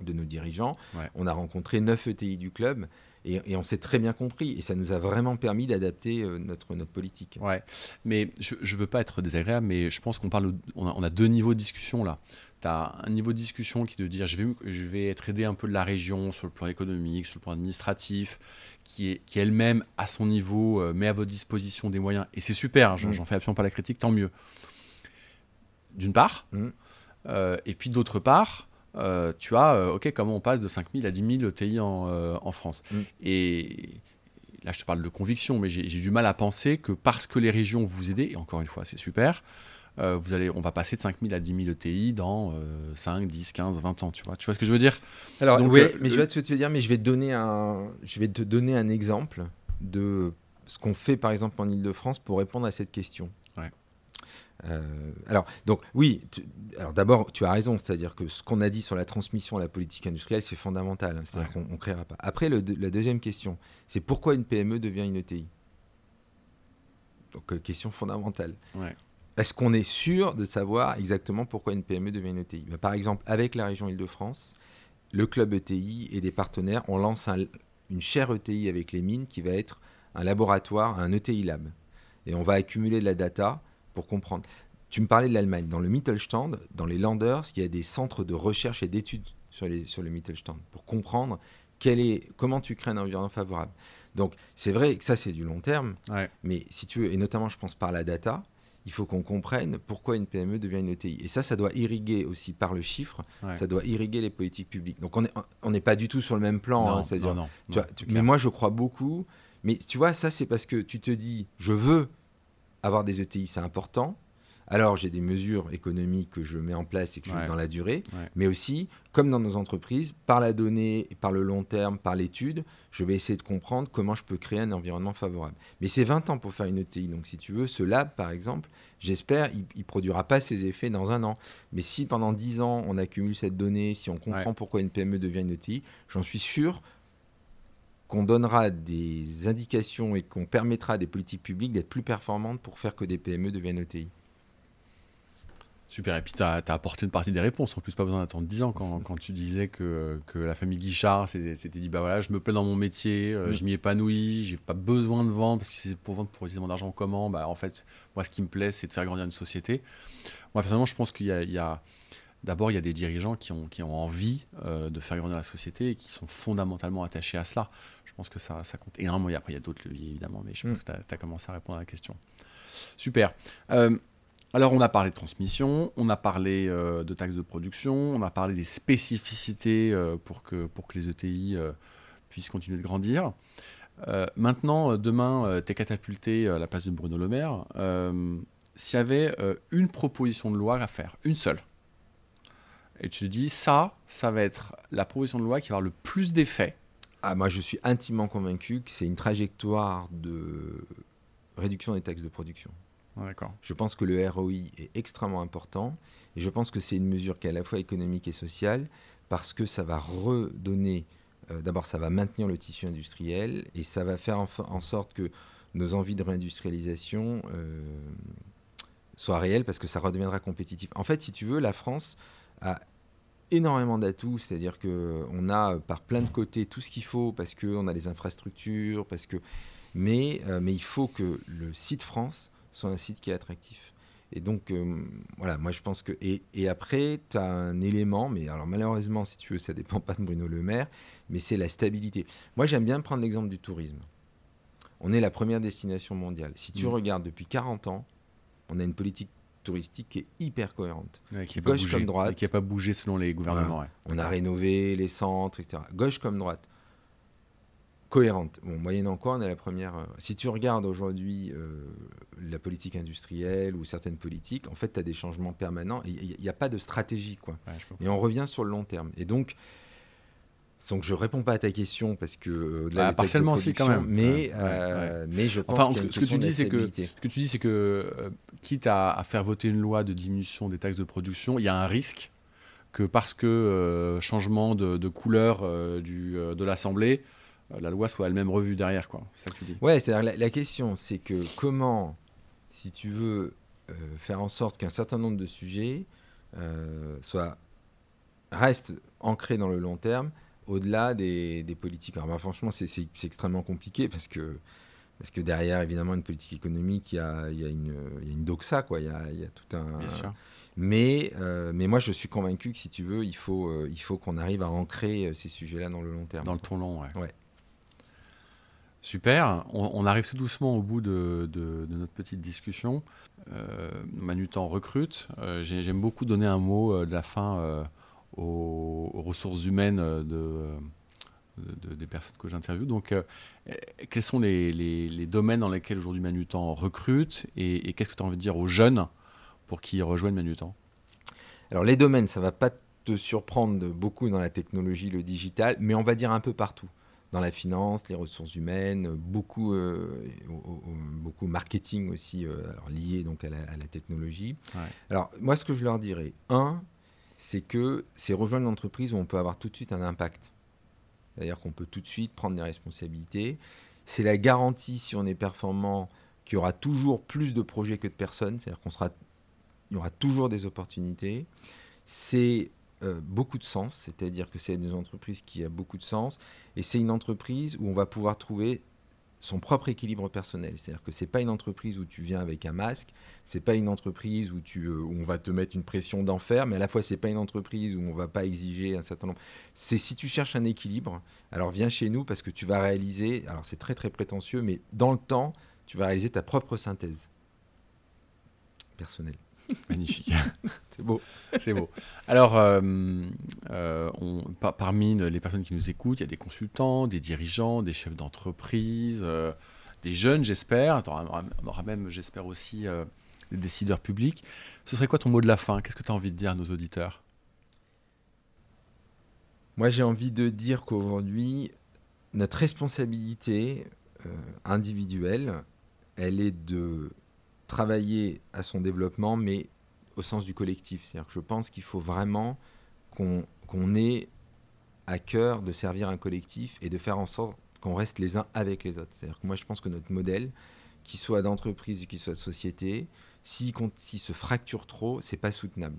de nos dirigeants, on a rencontré 9 ETI du club et, on s'est très bien compris. Et ça nous a vraiment permis d'adapter euh, notre, notre politique. Ouais, mais je ne veux pas être désagréable, mais je pense qu'on parle, on a, deux niveaux de discussion là. Tu as un niveau de discussion qui te dire je vais, je vais être aidé un peu de la région sur le plan économique, sur le plan administratif, qui, est, qui elle-même, à son niveau, euh, met à votre disposition des moyens. Et c'est super, mmh. j'en fais absolument pas la critique, tant mieux. D'une part. Mmh. Euh, et puis d'autre part, euh, tu as, euh, ok, comment on passe de 5000 à 10 000 ETI en, euh, en France mm. Et là, je te parle de conviction, mais j'ai du mal à penser que parce que les régions vous aident, et encore une fois, c'est super, vous allez, on va passer de 5000 à 10 000 ETI dans 5, 10, 15, 20 ans, tu vois. Tu vois ce que je veux dire? Alors, oui, mais je vais te, te dire, mais je vais, te donner un, je vais te donner un exemple de ce qu'on fait, par exemple, en Ile-de-France pour répondre à cette question. Euh, alors, donc, oui, alors d'abord, tu as raison, c'est-à-dire que ce qu'on a dit sur la transmission à la politique industrielle, c'est fondamental, hein, c'est-à-dire qu'on ne créera pas. Après, la deuxième question, c'est pourquoi une PME devient une ETI Donc, euh, question fondamentale. Est-ce qu'on est sûr de savoir exactement pourquoi une PME devient une ETI bah, Par exemple, avec la région Île-de-France, le club ETI et des partenaires, on lance une chaire ETI avec les mines qui va être un laboratoire, un ETI Lab. Et on va accumuler de la data pour comprendre. Tu me parlais de l'Allemagne. Dans le Mittelstand, dans les Landers, il y a des centres de recherche et d'études sur, sur le Mittelstand pour comprendre quel est, comment tu crées un environnement favorable. Donc, c'est vrai que ça, c'est du long terme. Mais si tu veux, et notamment, je pense par la data, il faut qu'on comprenne pourquoi une PME devient une ETI. Et ça, ça doit irriguer aussi par le chiffre, ça doit irriguer les politiques publiques. Donc on n'est on pas du tout sur le même plan. Hein, non, non, mais moi, je crois beaucoup. Mais tu vois, ça, c'est parce que tu te dis, je veux avoir des ETI, c'est important. Alors, j'ai des mesures économiques que je mets en place et que je mets dans la durée, mais aussi, comme dans nos entreprises, par la donnée, par le long terme, par l'étude, je vais essayer de comprendre comment je peux créer un environnement favorable. Mais c'est 20 ans pour faire une ETI. Donc, si tu veux, ce lab, par exemple, j'espère, il ne produira pas ses effets dans un an. Mais si pendant 10 ans, on accumule cette donnée, si on comprend pourquoi une PME devient une ETI, j'en suis sûr qu'on donnera des indications et qu'on permettra à des politiques publiques d'être plus performantes pour faire que des PME deviennent ETI. Super, et puis tu as, apporté une partie des réponses, en plus pas besoin d'attendre 10 ans quand, quand, tu disais que, que la famille Guichard s'était dit, bah voilà, je me plais dans mon métier, euh, mm. je m'y épanouis, j'ai pas besoin de vendre, parce que c'est pour vendre, pour utiliser mon argent comment, bah en fait, moi ce qui me plaît, c'est de faire grandir une société. Moi personnellement, je pense qu'il y a, d'abord, il y a des dirigeants qui ont, qui ont envie euh, de faire grandir la société et qui sont fondamentalement attachés à cela. Je pense que ça, ça compte énormément. Et après, il y a d'autres leviers, évidemment, mais je pense mm. que tu as, commencé à répondre à la question. Super. Euh, alors, on a parlé de transmission, on a parlé euh, de taxes de production, on a parlé des spécificités pour, que, pour que les ETI puissent continuer de grandir. maintenant, demain, tu es catapulté à la place de Bruno Le Maire. S'il y avait une proposition de loi à faire, une seule, et tu te dis, ça, ça va être la proposition de loi qui va avoir le plus d'effet. Ah, moi, je suis intimement convaincu que c'est une trajectoire de réduction des taxes de production. Je pense que le ROI est extrêmement important et je pense que c'est une mesure qui est à la fois économique et sociale parce que ça va redonner, euh, d'abord ça va maintenir le tissu industriel et ça va faire en, sorte que nos envies de réindustrialisation euh, soient réelles parce que ça redeviendra compétitif. En fait, si tu veux, la France a énormément d'atouts, c'est-à-dire qu'on a par plein de côtés tout ce qu'il faut parce qu'on a les infrastructures, parce que... mais, euh, mais il faut que le site France soit un site qui est attractif. Et donc, euh, voilà, moi je pense que. Et, et après, tu as un élément, mais alors malheureusement, si tu veux, ça dépend pas de Bruno Le Maire, mais c'est la stabilité. Moi j'aime bien prendre l'exemple du tourisme. On est la première destination mondiale. Si tu mm. regardes depuis 40 ans, on a une politique touristique qui est hyper cohérente. qui Gauche comme droite. qui n'a pas bougé selon les gouvernements. On a rénové les centres, etc. Gauche comme droite cohérente. Bon, moyennant quoi, on est la première. Euh, si tu regardes aujourd'hui euh, la politique industrielle ou certaines politiques, en fait, tu as des changements permanents. Il n'y a, pas de stratégie, quoi. et on revient sur le long terme. Et donc, donc je réponds pas à ta question parce que euh, bah, partiellement aussi quand même. Mais mais je pense enfin, ce que tu dis c'est que ce que tu dis c'est que quitte à, faire voter une loi de diminution des taxes de production, il y a un risque que parce que changement de, de couleur du, de l'Assemblée, euh, la loi soit elle-même revue derrière. Quoi. C'est ça que tu dis. Ouais, c'est-à-dire la, question, c'est que comment, si tu veux euh, faire en sorte qu'un certain nombre de sujets euh, soient, restent ancrés dans le long terme, au-delà des, politiques. Alors, bah, franchement, c'est extrêmement compliqué parce que, parce que derrière, évidemment, une politique économique, il y a, y a, une, y a une doxa, quoi. Il y a, y a, tout un. Bien sûr. Mais, mais moi, je suis convaincu que si tu veux, il faut, il faut qu'on arrive à ancrer ces sujets-là dans le long terme. Dans le temps long, ouais. ouais. Super. On, arrive tout doucement au bout de, notre petite discussion. Euh, Manutan recrute. Euh, j'aime beaucoup donner un mot euh, de la fin euh, aux, ressources humaines de, des personnes que j'interviewe. Donc, quels sont les, domaines dans lesquels aujourd'hui Manutan recrute et, qu'est-ce que tu as envie de dire aux jeunes pour qu'ils rejoignent Manutan? Alors, les domaines, ça ne va pas te surprendre beaucoup dans la technologie, le digital, mais on va dire un peu partout dans la finance, les ressources humaines, beaucoup, euh, beaucoup marketing aussi euh, alors lié donc à la, technologie. Alors moi, ce que je leur dirais, un, c'est que c'est rejoindre une entreprise où on peut avoir tout de suite un impact. C'est-à-dire qu'on peut tout de suite prendre des responsabilités. C'est la garantie, si on est performant, qu'il y aura toujours plus de projets que de personnes. C'est-à-dire qu'on sera, il y aura toujours des opportunités. C'est euh, beaucoup de sens, c'est-à-dire que c'est une entreprise qui a beaucoup de sens, et c'est une entreprise où on va pouvoir trouver son propre équilibre personnel. C'est-à-dire que c'est pas une entreprise où tu viens avec un masque, c'est pas une entreprise où, tu, euh, on va te mettre une pression d'enfer, mais à la fois c'est pas une entreprise où on va pas exiger un certain nombre. C'est si tu cherches un équilibre, alors viens chez nous parce que tu vas réaliser, alors c'est très très prétentieux, mais dans le temps, tu vas réaliser ta propre synthèse. personnel. Magnifique. [laughs] C'est beau. C'est beau. Alors, euh, euh, on, parmi les personnes qui nous écoutent, il y a des consultants, des dirigeants, des chefs d'entreprise, euh, des jeunes, j'espère. On aura même, j'espère aussi, des décideurs publics. Ce serait quoi ton mot de la fin? Qu'est-ce que tu as envie de dire à nos auditeurs? Moi, j'ai envie de dire qu'aujourd'hui, notre responsabilité individuelle, elle est de travailler à son développement, mais au sens du collectif. C'est-à-dire que je pense qu'il faut vraiment qu'on ait à cœur de servir un collectif et de faire en sorte qu'on reste les uns avec les autres. C'est-à-dire que moi, je pense que notre modèle, qu'il soit d'entreprise ou qu'il soit de société, s'il si se fracture trop, c'est pas soutenable.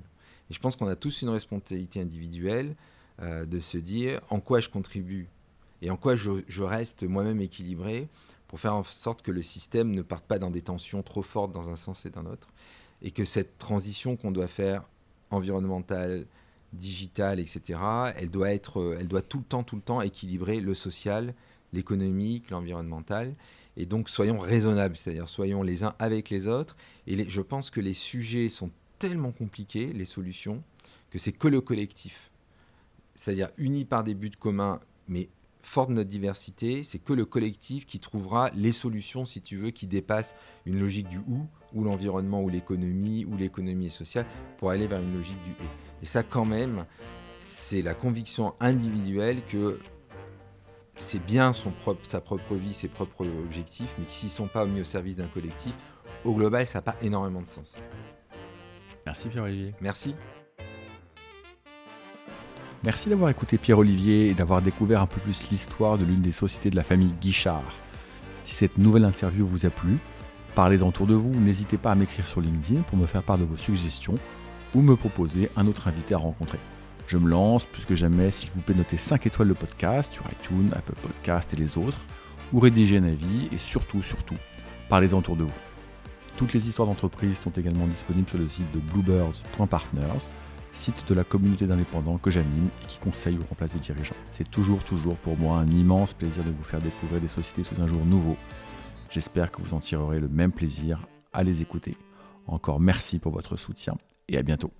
Et je pense qu'on a tous une responsabilité individuelle euh, de se dire en quoi je contribue et en quoi je reste moi-même équilibré pour faire en sorte que le système ne parte pas dans des tensions trop fortes dans un sens et dans l'autre, et que cette transition qu'on doit faire environnementale, digitale, etc., elle doit, être, elle doit tout le temps, tout le temps équilibrer le social, l'économique, l'environnemental. Et donc soyons raisonnables, c'est-à-dire soyons les uns avec les autres. Et je pense que les sujets sont tellement compliqués, les solutions, que c'est que le collectif, c'est-à-dire unis par des buts communs, mais fort de notre diversité, c'est que le collectif qui trouvera les solutions, si tu veux, qui dépassent une logique du ou, ou l'environnement, ou l'économie, ou l'économie sociale, pour aller vers une logique du et. Et ça, quand même, c'est la conviction individuelle que c'est bien son propre, sa propre vie, ses propres objectifs, mais que s'ils ne sont pas mis au service d'un collectif, au global, ça n'a pas énormément de sens. Merci Pierre-Olivier. Merci. Merci d'avoir écouté Pierre-Olivier et d'avoir découvert un peu plus l'histoire de l'une des sociétés de la famille Guichard. Si cette nouvelle interview vous a plu, parlez-en autour de vous, n'hésitez pas à m'écrire sur LinkedIn pour me faire part de vos suggestions ou me proposer un autre invité à rencontrer. Je me lance, plus que jamais, s'il vous plaît, notez 5 étoiles le podcast sur iTunes, Apple Podcast et les autres, ou rédigez un avis, et surtout, surtout, parlez-en autour de vous. Toutes les histoires d'entreprise sont également disponibles sur le site de bluebirds.partners site de la communauté d'indépendants que j'anime et qui conseille ou remplace des dirigeants. C'est toujours, toujours pour moi un immense plaisir de vous faire découvrir des sociétés sous un jour nouveau. J'espère que vous en tirerez le même plaisir à les écouter. Encore merci pour votre soutien et à bientôt.